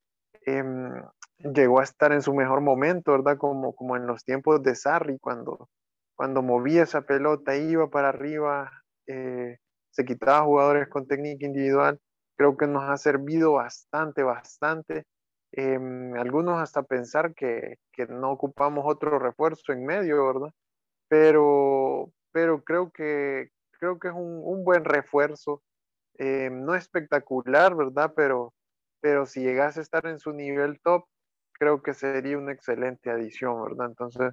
Em, llegó a estar en su mejor momento, ¿verdad? Como, como en los tiempos de Sarri, cuando, cuando movía esa pelota, iba para arriba, eh, se quitaba jugadores con técnica individual. Creo que nos ha servido bastante, bastante. Em, algunos hasta pensar que, que, no ocupamos otro refuerzo en medio, ¿verdad? Pero, pero creo que, creo que es un, un buen refuerzo. Eh, no espectacular, ¿verdad? Pero, pero si llegase a estar en su nivel top, creo que sería una excelente adición, ¿verdad? Entonces,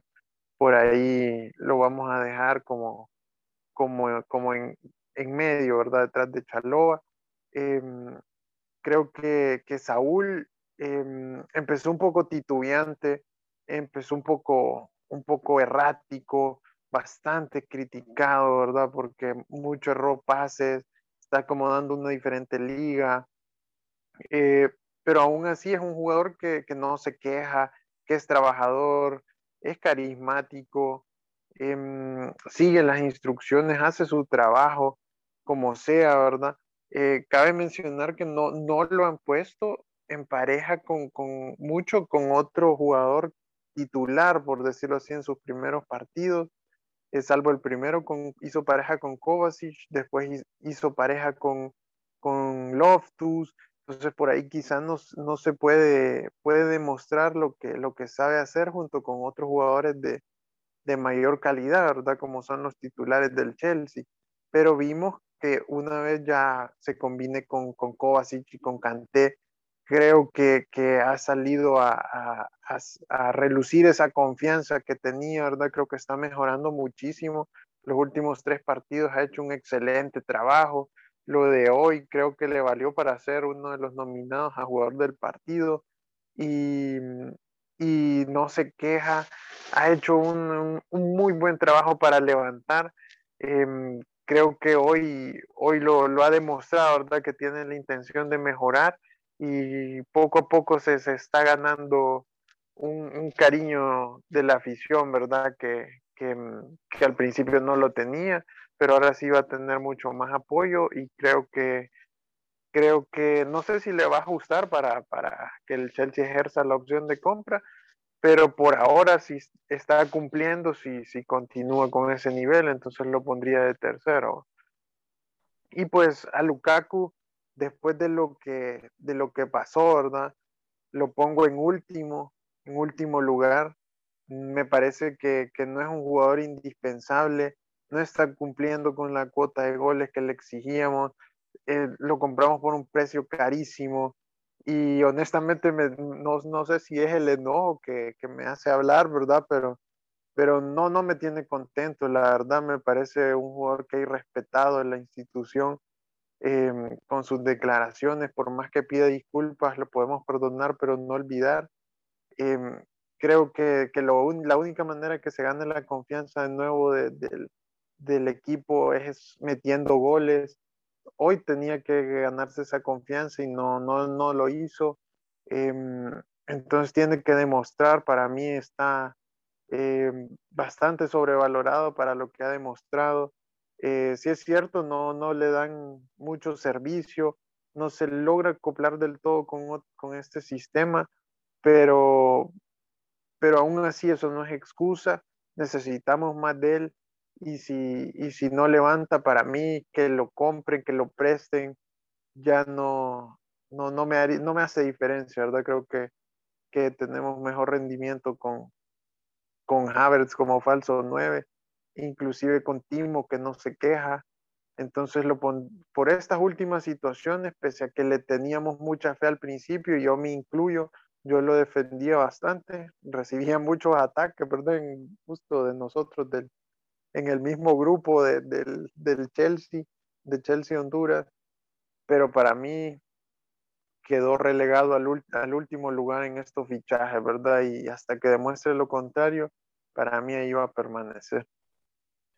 por ahí lo vamos a dejar como, como, como en, en medio, ¿verdad? Detrás de Chaloa. Em, creo que, que Saúl em, empezó un poco titubeante, empezó un poco, un poco errático, bastante criticado, ¿verdad? Porque mucho error pases, está acomodando una diferente liga, eh, pero aún así es un jugador que, que, no se queja, que es trabajador, es carismático, eh, sigue las instrucciones, hace su trabajo como sea, ¿verdad? Eh, cabe mencionar que no, no lo han puesto en pareja con, con mucho con otro jugador titular, por decirlo así, en sus primeros partidos salvo el primero con, hizo pareja con Kovacic, después hizo pareja con, con Loftus, entonces por ahí quizás no, no, se puede, puede demostrar lo que, lo que sabe hacer junto con otros jugadores de, de mayor calidad, ¿verdad? Como son los titulares del Chelsea. Pero vimos que una vez ya se combine con, con Kovacic y con Kanté, creo que, que ha salido a, a, a, relucir esa confianza que tenía, ¿verdad? Creo que está mejorando muchísimo. Los últimos tres partidos ha hecho un excelente trabajo. Lo de hoy creo que le valió para ser uno de los nominados a jugador del partido y, y no se queja. Ha hecho un, un, muy buen trabajo para levantar. Eh, creo que hoy, hoy lo, lo ha demostrado, ¿verdad? Que tiene la intención de mejorar y poco a poco se, está ganando un, cariño de la afición, ¿verdad? Que, que, que, al principio no lo tenía, pero ahora sí va a tener mucho más apoyo y creo que creo que no sé si le va a ajustar para, para que el Chelsea ejerza la opción de compra, pero por ahora sí está cumpliendo si, si continúa con ese nivel, entonces lo pondría de tercero. Y pues a Lukaku, después de lo que, de lo que pasó, ¿verdad? Lo pongo en último, en último lugar. Me parece que, que no es un jugador indispensable, no está cumpliendo con la cuota de goles que le exigíamos, eh, lo compramos por un precio carísimo y honestamente me, no, no, sé si es el enojo que, que, me hace hablar, ¿verdad? Pero, pero no, no me tiene contento, la verdad me parece un jugador que hay respetado en la institución eh, con sus declaraciones, por más que pida disculpas, lo podemos perdonar, pero no olvidar. Eh, creo que, que lo, la única manera que se gane la confianza de nuevo de, de, del equipo es metiendo goles. Hoy tenía que ganarse esa confianza y no, no, no lo hizo. Em, entonces tiene que demostrar, para mí está em, bastante sobrevalorado para lo que ha demostrado. Eh, si es cierto, no, no le dan mucho servicio, no se logra acoplar del todo con, con este sistema, pero, pero aún así eso no es excusa, necesitamos más de él y si, y si no levanta para mí, que lo compren, que lo presten, ya no, no, no, me, no me hace diferencia, ¿verdad? Creo que, que tenemos mejor rendimiento con, con Havertz como falso 9, inclusive con Timo que no se queja. Entonces, lo por estas últimas situaciones, pese a que le teníamos mucha fe al principio, yo me incluyo, yo lo defendía bastante, (laughs) recibía muchos ataques, perdón, justo de nosotros del, en el mismo grupo del, Chelsea, de Chelsea Honduras, pero para mí quedó relegado al, último lugar en estos fichajes, ¿verdad? Y hasta que demuestre lo contrario, para mí ahí va a permanecer.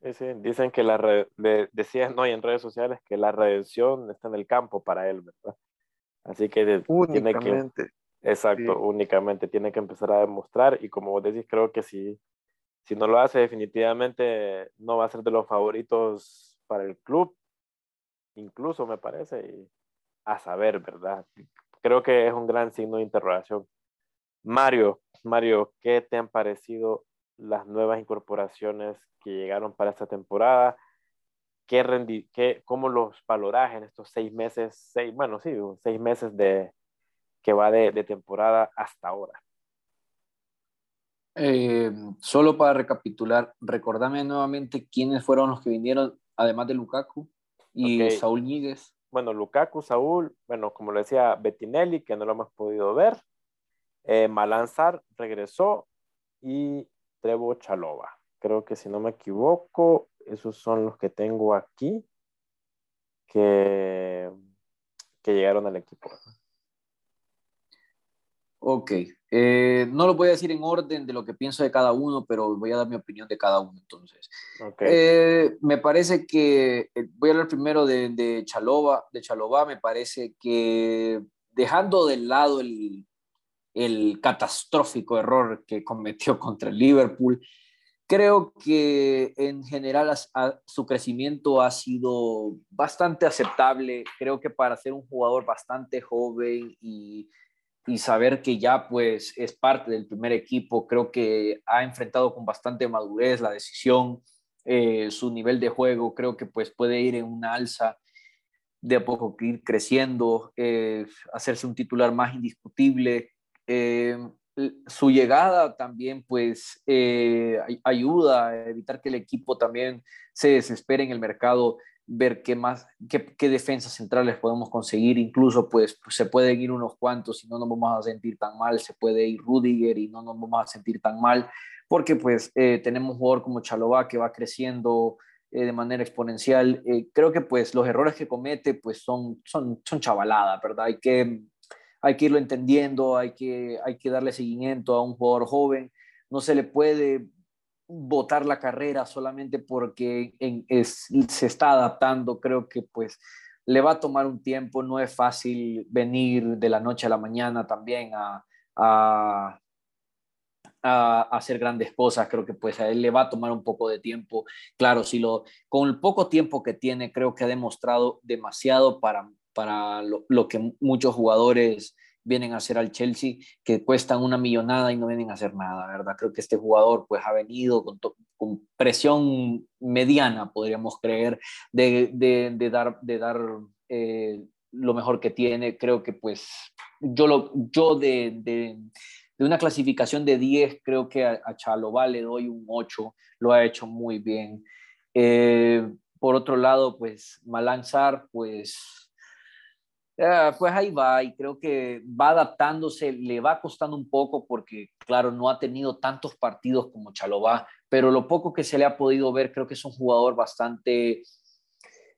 Sí, sí. Dicen que la red, decían ¿no? en redes sociales que la redención está en el campo para él, ¿verdad? Así que tiene que... Exacto, únicamente tiene que empezar a demostrar y como vos decís, creo que sí si no lo hace, definitivamente no va a ser de los favoritos para el club, incluso me parece, a saber, ¿verdad? Creo que es un gran signo de interrogación. Mario, Mario, ¿qué te han parecido las nuevas incorporaciones que llegaron para esta temporada? ¿Qué rendi qué, ¿Cómo los valoras en estos seis meses, seis, bueno, sí, seis meses de, que va de temporada hasta ahora? Eh, solo para recapitular, recordame nuevamente quiénes fueron los que vinieron, además de Lukaku y Saúl Ñíguez. Bueno, Lukaku, Saúl, bueno, como le decía, Bettinelli, que no lo hemos podido ver. Eh, Malanzar regresó y Trevo Chalova. Creo que si no me equivoco, esos son los que tengo aquí que, que llegaron al equipo. Ok, eh, no lo voy a decir en orden de lo que pienso de cada uno, pero voy a dar mi opinión de cada uno entonces. Eh, me parece que, eh, voy a hablar primero de, de Chalova, de Chalova, me parece que dejando de lado el, el catastrófico error que cometió (laughs) contra el Liverpool, creo que en general su crecimiento ha sido bastante aceptable. Creo que para ser un jugador bastante joven y y saber que ya pues es parte del primer equipo, creo que ha enfrentado con bastante madurez la decisión, eh, su nivel de juego, creo que pues puede ir en una alza de a poco ir creciendo, eh, hacerse un titular más indiscutible. Eh, su llegada también pues ayuda a evitar que el equipo también se desespere en el mercado ver qué más, qué, qué, defensas centrales podemos conseguir, incluso pues, se pueden ir unos cuantos y no nos vamos a sentir tan mal, se puede ir Rudiger y no nos vamos a sentir tan mal, porque pues eh, tenemos un jugador como Chalobá que va creciendo eh, de manera exponencial, eh, creo que pues los errores que comete pues son, son, son chavaladas, ¿verdad? Hay que, hay que irlo entendiendo, hay que, hay que darle seguimiento a un jugador joven, no se le puede votar la carrera solamente porque se está adaptando, creo que pues le va a tomar un tiempo, no es fácil venir de la noche a la mañana también a, a, hacer grandes cosas, creo que pues a él le va a tomar un poco de tiempo, claro, si lo, con el poco tiempo que tiene, creo que ha demostrado demasiado para, para lo que muchos jugadores vienen a hacer al Chelsea, que cuestan una millonada y no vienen a hacer nada, ¿verdad? Creo que este jugador pues ha venido con, presión mediana, podríamos creer, de, de, dar, de dar eh, lo mejor que tiene. Creo que pues yo, lo, yo de, de, una clasificación de 10, creo que a, a le doy un 8, lo ha hecho muy bien. Eh, por otro lado, pues Malanzar, pues Ah, pues ahí va y creo que va adaptándose, le va costando un poco porque, claro, no ha tenido tantos partidos como Chalobá, pero lo poco que se le ha podido ver, creo que es un jugador bastante,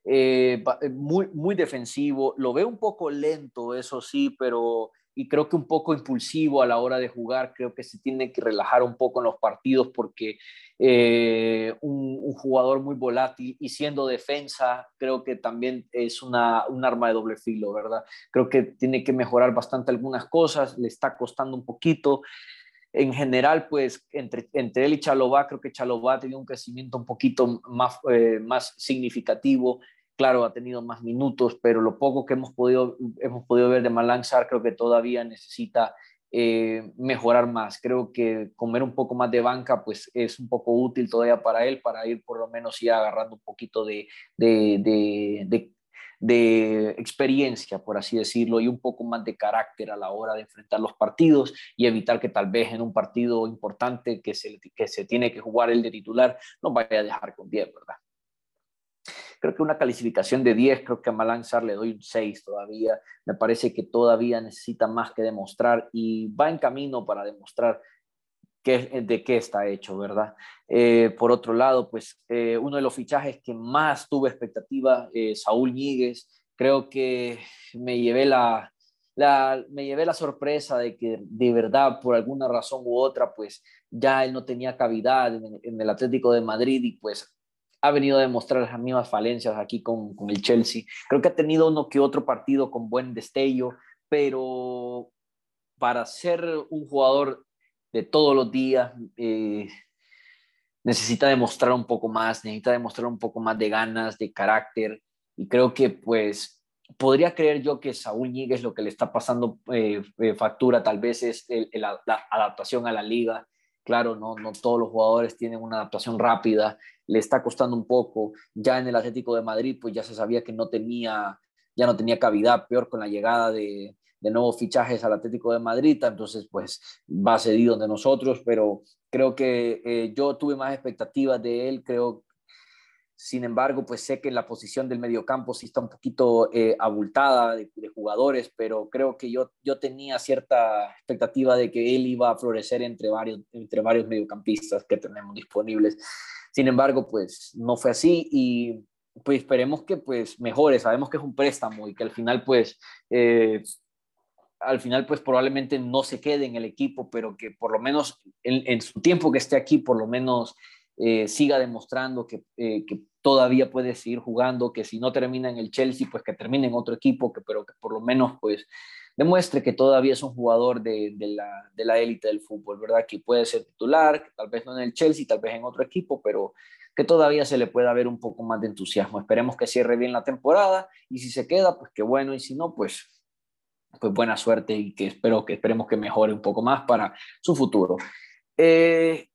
eh, eh, muy, muy defensivo. Lo veo un poco lento, eso sí, pero y creo que un poco impulsivo a la hora de jugar. Creo que se tiene que relajar un poco en los partidos porque eh, un, jugador muy volátil y siendo defensa, creo que también es una, un arma de doble filo, ¿verdad? Creo que tiene que mejorar bastante algunas cosas, le está costando un poquito. En general, pues entre, entre él y Chalobá, creo que Chalobá ha tenido un crecimiento un poquito más, eh, más significativo. Claro, ha tenido más minutos, pero lo poco que hemos podido, hemos podido ver de Malanzar creo que todavía necesita eh, mejorar más. Creo que comer un poco más de banca pues es un poco útil todavía para él, para ir por lo menos ya agarrando un poquito de, de, de, experiencia, por así decirlo, y un poco más de carácter a la hora de enfrentar los partidos y evitar que tal vez en un partido importante que se, que se tiene que jugar el de titular no vaya a dejar con 10, ¿verdad? Creo que una calificación de 10, creo que a Malanzar le doy un 6 todavía. Me parece que todavía necesita más que demostrar y va en camino para demostrar de qué está hecho, ¿verdad? Eh, por otro lado, pues eh, uno de los fichajes que más tuve expectativa, eh, Saúl Ñíguez, creo que me llevé la, me llevé la sorpresa de que de verdad, por alguna razón u otra, pues ya él no tenía cavidad en, el Atlético de Madrid y pues ha venido a demostrar las mismas falencias aquí con, con, el Chelsea. Creo que ha tenido uno que otro partido con buen destello, pero para ser un jugador de todos los días, eh, necesita demostrar un poco más, necesita demostrar un poco más de ganas, de carácter, y creo que pues podría creer yo que Saúl Ñíguez lo que le está pasando eh, eh, factura tal vez es la adaptación a la liga, Claro, no, todos los jugadores tienen una adaptación rápida, le está costando un poco. Ya en el Atlético de Madrid, pues ya se sabía que no tenía, ya no tenía cavidad, peor con la llegada de, de nuevos fichajes al Atlético de Madrid, entonces pues va cedido de nosotros, pero creo que eh, yo tuve más expectativas de él, creo sin embargo, pues sé que la posición del mediocampo sí está un poquito eh, abultada de, jugadores, pero creo que yo, yo tenía cierta expectativa de que él iba a florecer entre varios, entre varios mediocampistas que tenemos disponibles. Sin embargo, pues no fue así y pues esperemos que pues mejore. Sabemos que es un préstamo y que al final pues... Eh, al final pues probablemente no se quede en el equipo, pero que por lo menos en, en su tiempo que esté aquí, por lo menos eh, siga demostrando que, eh, que, todavía puede seguir jugando, que si no termina en el Chelsea, pues que termine en otro equipo, que, pero que por lo menos pues demuestre que todavía es un jugador de, la, de la élite del fútbol, ¿verdad? Que puede ser titular, tal vez no en el Chelsea, tal vez en otro equipo, pero que todavía se le pueda ver un poco más de entusiasmo. Esperemos que cierre bien la temporada y si se queda, pues qué bueno, y si no, pues pues buena suerte y que espero que esperemos que mejore un poco más para su futuro. Eh,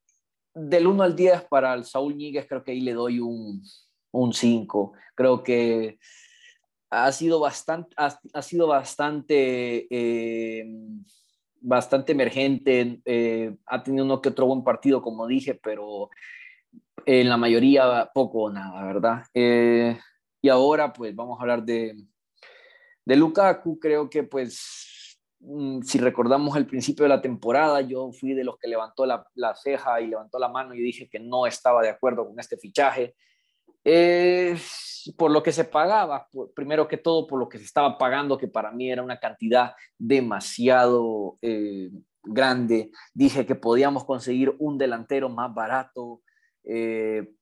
del 1 al 10 para el Saúl Ñíguez creo que ahí le doy un, un 5. Creo que ha sido bastante, ha, sido bastante, eh, bastante emergente. Eh, ha tenido uno que otro buen partido, como dije, pero en la mayoría poco o nada, ¿verdad? Eh, y ahora, pues vamos a hablar de, de Lukaku. Creo que, pues, si recordamos el principio de la temporada, yo fui de los que levantó la, ceja y levantó la mano y dije que no estaba de acuerdo con este fichaje. por lo que se pagaba, primero que todo por lo que se estaba pagando, que para mí era una cantidad demasiado eh, grande. Dije que podíamos conseguir un delantero más barato eh,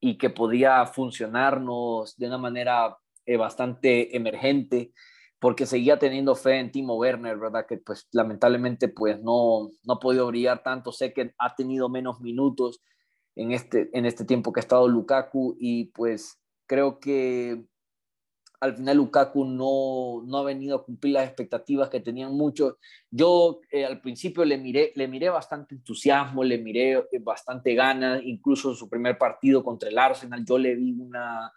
y que podía funcionarnos de una manera eh, bastante emergente porque seguía teniendo fe en Timo Werner, ¿verdad? Que pues lamentablemente pues no, no ha podido brillar tanto. Sé que ha tenido menos minutos en este, en este tiempo que ha estado Lukaku y pues creo que al final Lukaku no, no ha venido a cumplir las expectativas que tenían muchos. Yo eh, al principio le miré, le miré bastante entusiasmo, le miré eh, bastante ganas, incluso en su primer partido contra el Arsenal yo le vi una,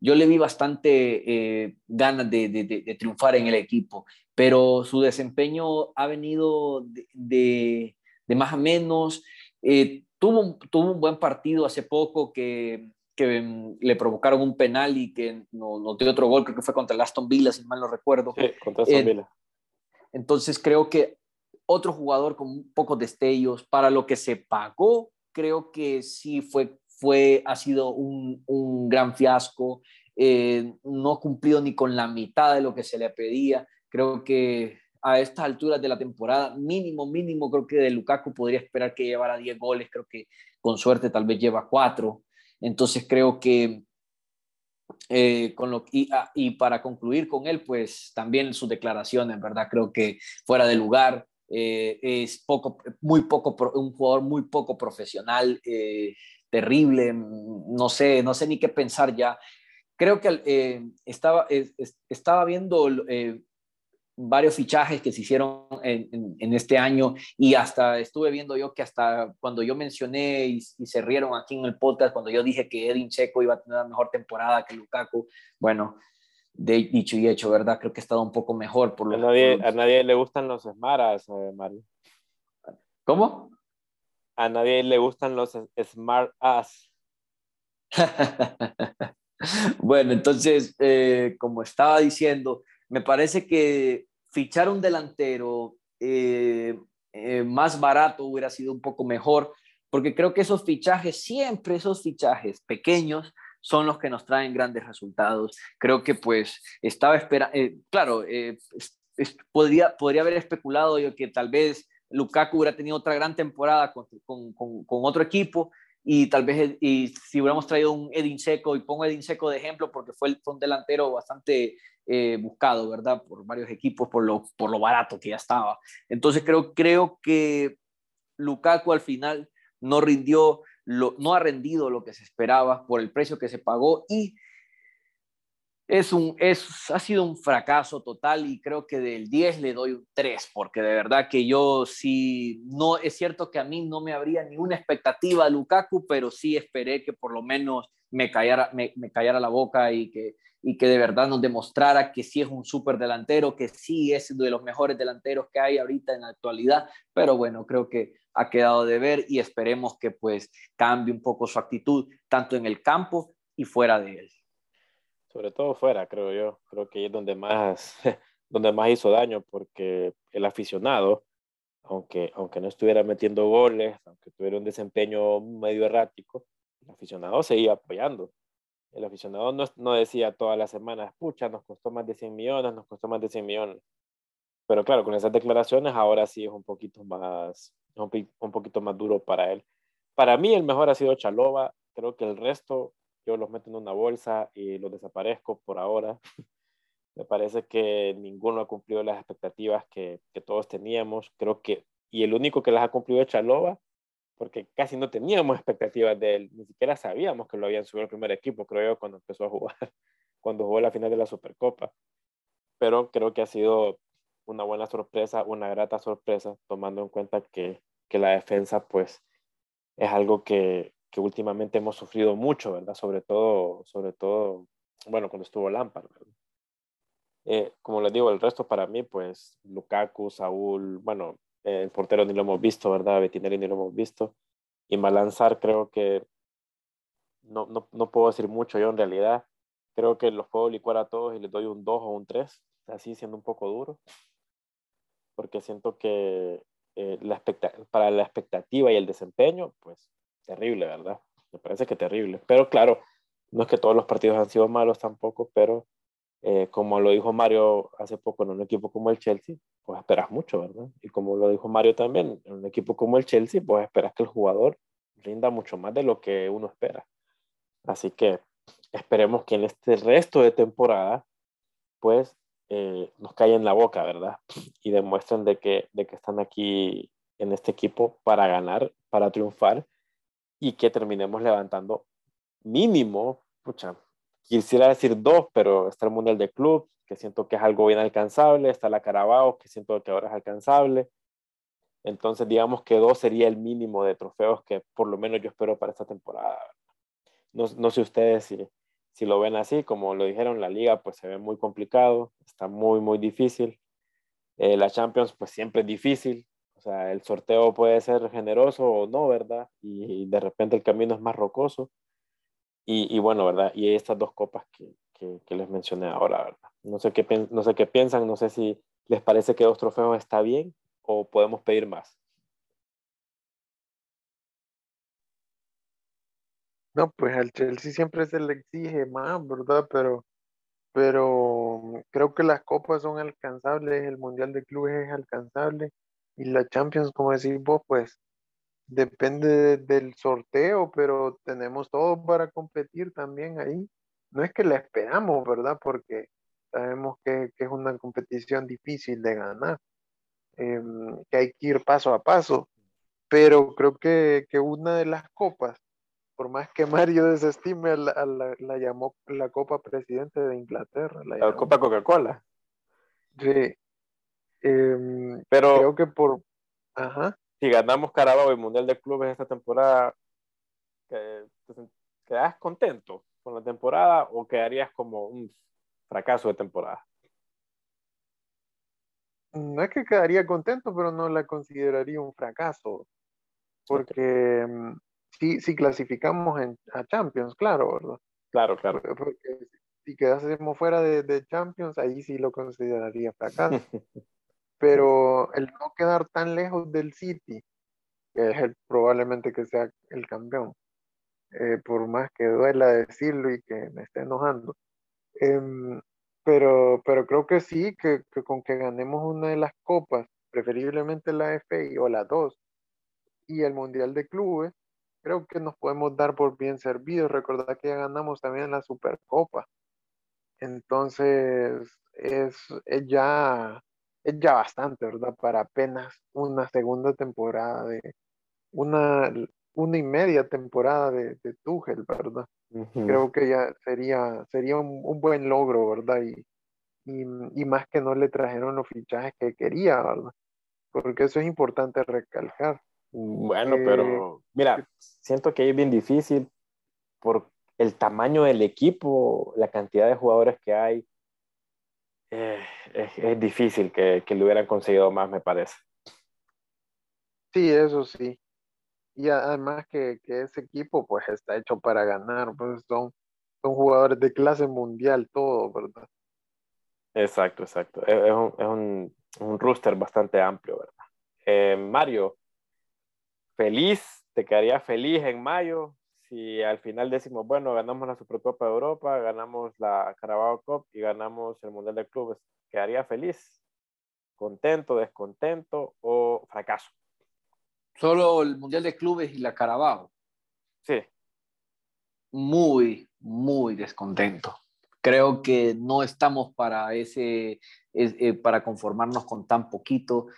yo le vi bastante eh, ganas de, triunfar en el equipo, pero su desempeño ha venido de, más a menos. Eh, tuvo, tuvo un buen partido hace poco que, mm, le provocaron un penal y que no, no dio otro gol, creo que fue contra el Aston Villa, si mal no recuerdo. Sí, contra Aston Villa. entonces creo que otro jugador con pocos destellos, para lo que se pagó, creo que sí fue fue, ha sido un, un gran fiasco, eh, no ha cumplido ni con la mitad de lo que se le pedía. Creo que a estas alturas de la temporada, mínimo, mínimo, creo que de Lukaku podría esperar que llevara 10 goles. Creo que con suerte tal vez lleva cuatro. Entonces creo que eh, con lo, y, ah, y, para concluir con él, pues también sus declaraciones, ¿verdad? Creo que fuera de lugar, eh, es poco, muy poco, un jugador muy poco profesional, eh, terrible, no sé, no sé ni qué pensar ya. Creo que estaba, estaba viendo varios fichajes que se hicieron en, este año y hasta estuve viendo yo que hasta cuando yo mencioné y, se rieron aquí en el podcast, cuando yo dije que Edin Checo iba a tener la mejor temporada que Lukaku, bueno, de, dicho y hecho, ¿verdad? Creo que ha estado un poco mejor. Por lo, a, nadie, a nadie le gustan los Smarts, eh, Mario. ¿Cómo? A nadie le gustan los Smart Ass. (laughs) bueno, entonces, eh, como estaba diciendo, me parece que fichar un delantero eh, eh, más barato hubiera sido un poco mejor, porque creo que esos fichajes, siempre esos fichajes pequeños, son los que nos traen grandes resultados. Creo que pues estaba esperando, claro, podría, podría haber especulado yo que tal vez Lukaku hubiera tenido otra gran temporada con, con, con, otro equipo y tal vez y si hubiéramos traído un Edin Seco, y pongo Edin Seco de ejemplo porque fue, fue un delantero bastante eh, buscado, ¿verdad? Por varios equipos, por lo, por lo barato que ya estaba. Entonces creo, creo que Lukaku al final no rindió, lo, no ha rendido lo que se esperaba por el precio que se pagó y es un, es, ha sido un fracaso total y creo que del 10 le doy un 3, porque de verdad que yo sí, no, es cierto que a mí no me habría ninguna expectativa de Lukaku, pero sí esperé que por lo menos me callara, me, callara la boca y que, y que de verdad nos demostrara que sí es un súper delantero, que sí es uno de los mejores delanteros que hay ahorita en la actualidad, pero bueno, creo que ha quedado de ver y esperemos que pues cambie un poco su actitud, tanto en el campo y fuera de él sobre todo fuera, creo yo. Creo que es donde más, (laughs) donde más hizo daño, porque el aficionado, aunque, aunque no estuviera metiendo goles, aunque tuviera un desempeño medio errático, el aficionado seguía apoyando. El aficionado no, no decía todas las semanas, pucha, nos costó más de 100 millones, nos costó más de 100 millones. Pero claro, con esas declaraciones ahora sí es un poquito más, un, un poquito más duro para él. Para mí el mejor ha sido Chalova, creo que el resto yo los meto en una bolsa y los desaparezco por ahora. (laughs) Me parece que ninguno ha cumplido las expectativas que, que, todos teníamos. Creo que, y el único que las ha cumplido es Chalova, porque casi no teníamos expectativas de él, ni siquiera sabíamos que lo habían subido al primer equipo, creo yo, cuando empezó a jugar, (laughs) cuando jugó la final de la Supercopa. Pero creo que ha sido una buena sorpresa, una grata sorpresa, tomando en cuenta que, que la defensa, pues, es algo que, que últimamente hemos sufrido mucho, ¿verdad? Sobre todo, sobre todo, bueno, cuando estuvo Lampard, eh, como les digo, el resto para mí, pues Lukaku, Saúl, bueno, el portero ni lo hemos visto, ¿verdad? Betinelli ni lo hemos visto. Y Malanzar creo que no, no, no, puedo decir mucho yo en realidad. Creo que los puedo licuar a todos y les doy un 2 o un 3, así siendo un poco duro. Porque siento que eh, la para la expectativa y el desempeño, pues terrible, ¿verdad? Me parece que terrible. Pero claro, no es que todos los partidos han sido malos tampoco, pero eh, como lo dijo Mario hace poco en un equipo como el Chelsea, pues esperas mucho, ¿verdad? Y como lo dijo Mario también, en un equipo como el Chelsea, pues esperas que el jugador rinda mucho más de lo que uno espera. Así que esperemos que en este resto de temporada, pues eh, nos en la boca, ¿verdad? Y demuestren de que, de que están aquí en este equipo para ganar, para triunfar y que terminemos levantando mínimo, pucha, quisiera decir dos, pero está el Mundial de Club, que siento que es algo bien alcanzable, está la Carabao, que siento que ahora es alcanzable. Entonces, digamos que dos sería el mínimo de trofeos que por lo menos yo espero para esta temporada. No, no sé ustedes si, si lo ven así, como lo dijeron, la liga pues se ve muy complicado, está muy, muy difícil. Eh, la Champions pues siempre es difícil, o sea, el sorteo puede ser generoso o no, ¿verdad? Y, de repente el camino es más rocoso. Y, bueno, ¿verdad? Y estas dos copas que, que, les mencioné ahora, ¿verdad? No sé, qué, no sé qué piensan, no sé si les parece que dos trofeos está bien o podemos pedir más. No, pues al Chelsea siempre se le exige más, ¿verdad? Pero, pero creo que las copas son alcanzables, el Mundial de Clubes es alcanzable y la Champions, como decís vos, pues depende del sorteo, pero tenemos todo para competir también ahí. No es que la esperamos, ¿verdad? Porque sabemos que, es una competición difícil de ganar, em, que hay que ir paso a paso, pero creo que, una de las copas, por más que (laughs) Mario desestime, la, la, llamó la Copa Presidente de Inglaterra. La, Copa Coca-Cola. Sí. Em, pero creo que por... Ajá si ganamos Carabao y Mundial de Clubes esta temporada, ¿quedas contento con la temporada o quedarías como un fracaso de temporada? No es que quedaría contento, pero no la consideraría un fracaso. Porque mm, si, clasificamos en, a Champions, claro, ¿verdad? Claro, claro. Porque, si quedásemos fuera de, de, Champions, ahí sí lo consideraría fracaso. (laughs) pero el no quedar tan lejos del City, es el, probablemente que sea el campeón, eh, por más que duela decirlo y que me esté enojando. Em, pero, pero creo que sí, que, con que ganemos una de las copas, preferiblemente la FI o la dos, y el Mundial de Clubes, creo que nos podemos dar por bien servidos. Recordad que ya ganamos también la Supercopa. Entonces, es, es ya es ya bastante, ¿verdad? Para apenas una segunda temporada de una, una y media temporada de, de Tuchel, ¿verdad? Creo que ya sería, sería un, buen logro, ¿verdad? Y, y, más que no le trajeron los fichajes que quería, ¿verdad? Porque eso es importante recalcar. Bueno, pero eh, mira, siento que es bien difícil por el tamaño del equipo, la cantidad de jugadores que hay, eh, es, difícil que, que le hubieran conseguido más, me parece. Sí, eso sí. Y además que, que, ese equipo pues está hecho para ganar, pues son, son jugadores de clase mundial todo, ¿verdad? Exacto, exacto. Es, es, un, es un, un, rooster bastante amplio, ¿verdad? Eh, Mario, feliz, te quedaría feliz en mayo si al final decimos, bueno, ganamos la Supercopa de Europa, ganamos la Carabao Cup y ganamos el Mundial de Clubes, ¿quedaría feliz? ¿Contento, descontento o fracaso? Solo el Mundial de Clubes y la Carabao. Sí. Muy, muy descontento. Creo que no estamos para ese, eh, para conformarnos con tan poquito.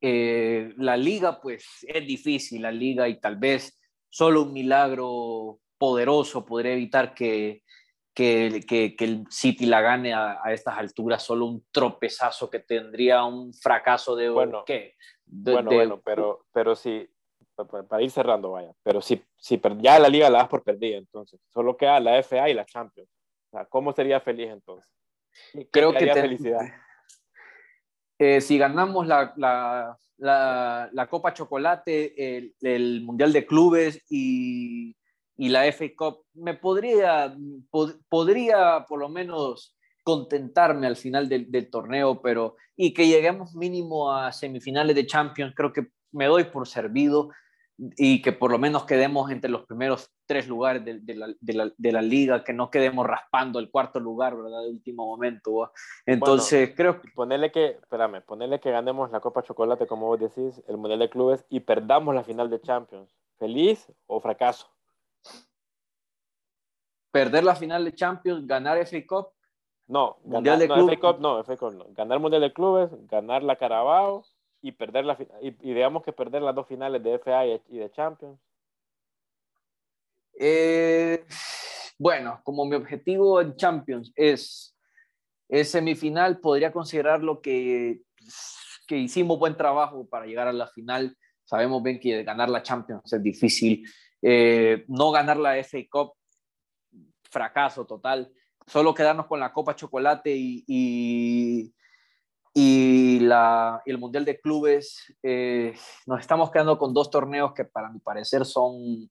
Eh, la liga, pues es difícil, la liga, y tal vez solo un milagro poderoso podría evitar que, que, que, el City la gane a, estas alturas, solo un tropezazo que tendría un fracaso de... Bueno, ¿qué? bueno, bueno, pero, pero sí, para ir cerrando, vaya, pero si, si ya la liga la das por perdida, entonces, solo queda la FA y la Champions. ¿Cómo sería feliz entonces? Creo que felicidad. Eh, si ganamos la, la, la, Copa Chocolate, el, el, Mundial de Clubes y, y, la FA Cup, me podría, podría por lo menos contentarme al final del, del, torneo, pero y que lleguemos mínimo a semifinales de Champions, creo que me doy por servido y que por lo menos quedemos entre los primeros tres lugares de, de, la, de, la, liga, que no quedemos raspando el cuarto lugar, ¿verdad? De último momento. Entonces, creo que... Ponerle que, espérame, ponerle que ganemos la Copa Chocolate, como vos decís, el Mundial de Clubes, y perdamos la final de Champions. ¿Feliz o fracaso? Perder la final de Champions, ganar FA Cup. No, Mundial de Clubes. FA Cup, no, FA Cup no. Ganar Mundial de Clubes, ganar la Carabao y perder la y, digamos que perder las dos finales de FA y, de Champions? Eh, bueno, como mi objetivo en Champions es, es semifinal, podría considerar lo que, que hicimos buen trabajo para llegar a la final. Sabemos bien que ganar la Champions es difícil. Eh, no ganar la FA Cup, fracaso total. Solo quedarnos con la Copa Chocolate y y, la, el Mundial de Clubes, eh, nos estamos quedando con dos torneos que para mi parecer son,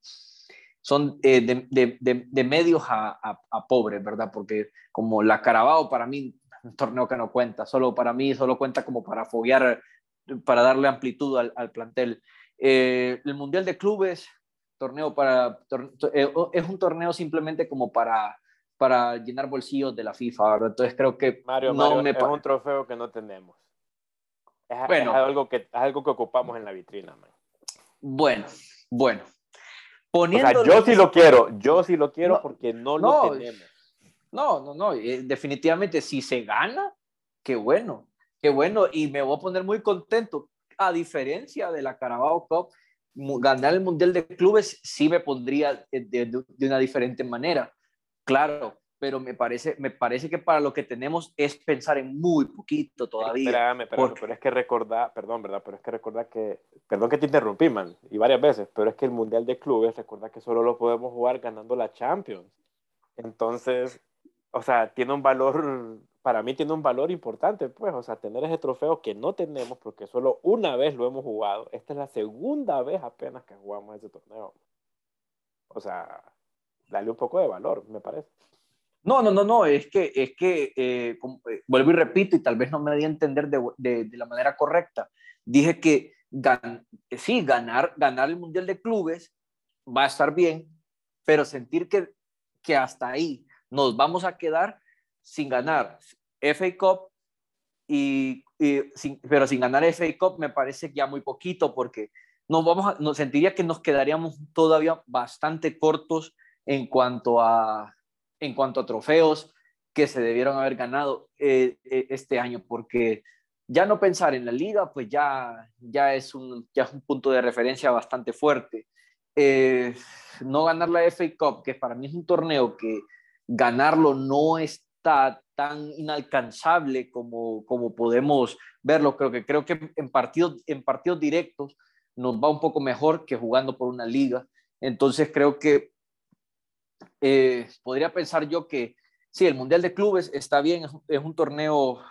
son eh, de, de, de, medios a, a, pobres, ¿verdad? Porque como la Carabao para mí, un torneo que no cuenta, solo para mí, solo cuenta como para foguear, para darle amplitud al, al plantel. Eh, el Mundial de Clubes, torneo para, es un torneo simplemente como para para llenar bolsillos de la FIFA, ¿verdad? Entonces creo que Mario, no me es un trofeo que no tenemos. Es, bueno, es algo que, es algo que ocupamos en la vitrina. Man. Bueno, Bueno, poniendo. O sea, yo sí lo quiero, yo sí lo quiero porque no, lo tenemos. No, no, no, eh, definitivamente si se gana, qué bueno, qué bueno, y me voy a poner muy contento. A diferencia de la Carabao Cup, ganar el Mundial de Clubes sí me pondría de, una diferente manera. Claro, pero me parece, me parece que para lo que tenemos es pensar en muy poquito todavía. Espérame, pero, pero es que recordar, perdón, ¿verdad? Pero es que recordar que, perdón que te interrumpí, man, y varias veces, pero es que el Mundial de Clubes, recuerda que solo lo podemos jugar ganando la Champions. Entonces, o sea, tiene un valor, para mí tiene un valor importante, pues, o sea, tener ese trofeo que no tenemos porque solo una vez lo hemos jugado. Esta es la segunda vez apenas que jugamos ese torneo. O sea, darle un poco de valor, me parece. No, no, no, no, es que, es que eh, eh, vuelvo y repito, y tal vez no me di a entender de, de, de la manera correcta. Dije que sí, ganar, ganar el Mundial de Clubes va a estar bien, pero sentir que, que hasta ahí nos vamos a quedar sin ganar FA Cup, y, pero sin ganar FA Cup me parece ya muy poquito porque nos, vamos a, nos sentiría que nos quedaríamos todavía bastante cortos en cuanto a, en cuanto a trofeos que se debieron haber ganado eh, eh, este año, porque ya no pensar en la liga, pues ya, ya, es, un, ya es un punto de referencia bastante fuerte. Eh, no ganar la FA Cup, que para mí es un torneo que ganarlo no está tan inalcanzable como, como podemos verlo. Creo que, creo que en, partidos, en partidos directos nos va un poco mejor que jugando por una liga. Entonces creo que eh, podría pensar yo que sí, el Mundial de Clubes está bien, es, un torneo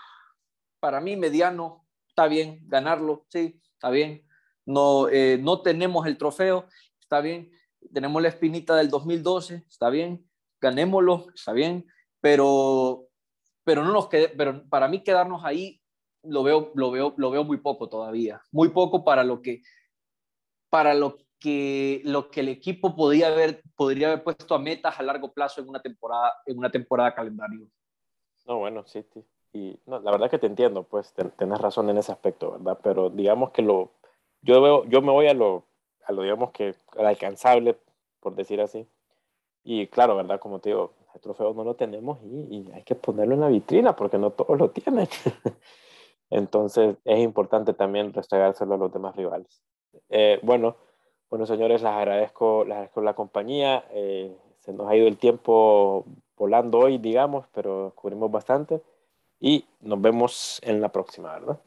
para mí mediano, está bien ganarlo, sí, está bien. No, eh, no tenemos el trofeo, está bien. Tenemos la espinita del 2012, está bien. Ganémoslo, está bien. Pero, pero no nos quede, pero para mí quedarnos ahí lo veo, lo veo, lo veo muy poco todavía, muy poco para lo que, para lo que lo que el equipo podría haber, podría haber puesto a metas a largo plazo en una temporada, en una temporada calendario. No, bueno, sí, sí. Y no, la verdad que te entiendo, pues tenés razón en ese aspecto, ¿verdad? Pero digamos que lo, yo veo, yo me voy a lo, a lo digamos que al alcanzable, por decir así. Y claro, ¿verdad? Como te digo, el trofeo no lo tenemos y, y hay que ponerlo en la vitrina porque no todos lo tienen. (laughs) Entonces es importante también restregárselo a los demás rivales. Eh, bueno, bueno, señores, les agradezco, les agradezco la compañía. Eh, se nos ha ido el tiempo volando hoy, digamos, pero cubrimos bastante. Y nos vemos en la próxima, ¿verdad?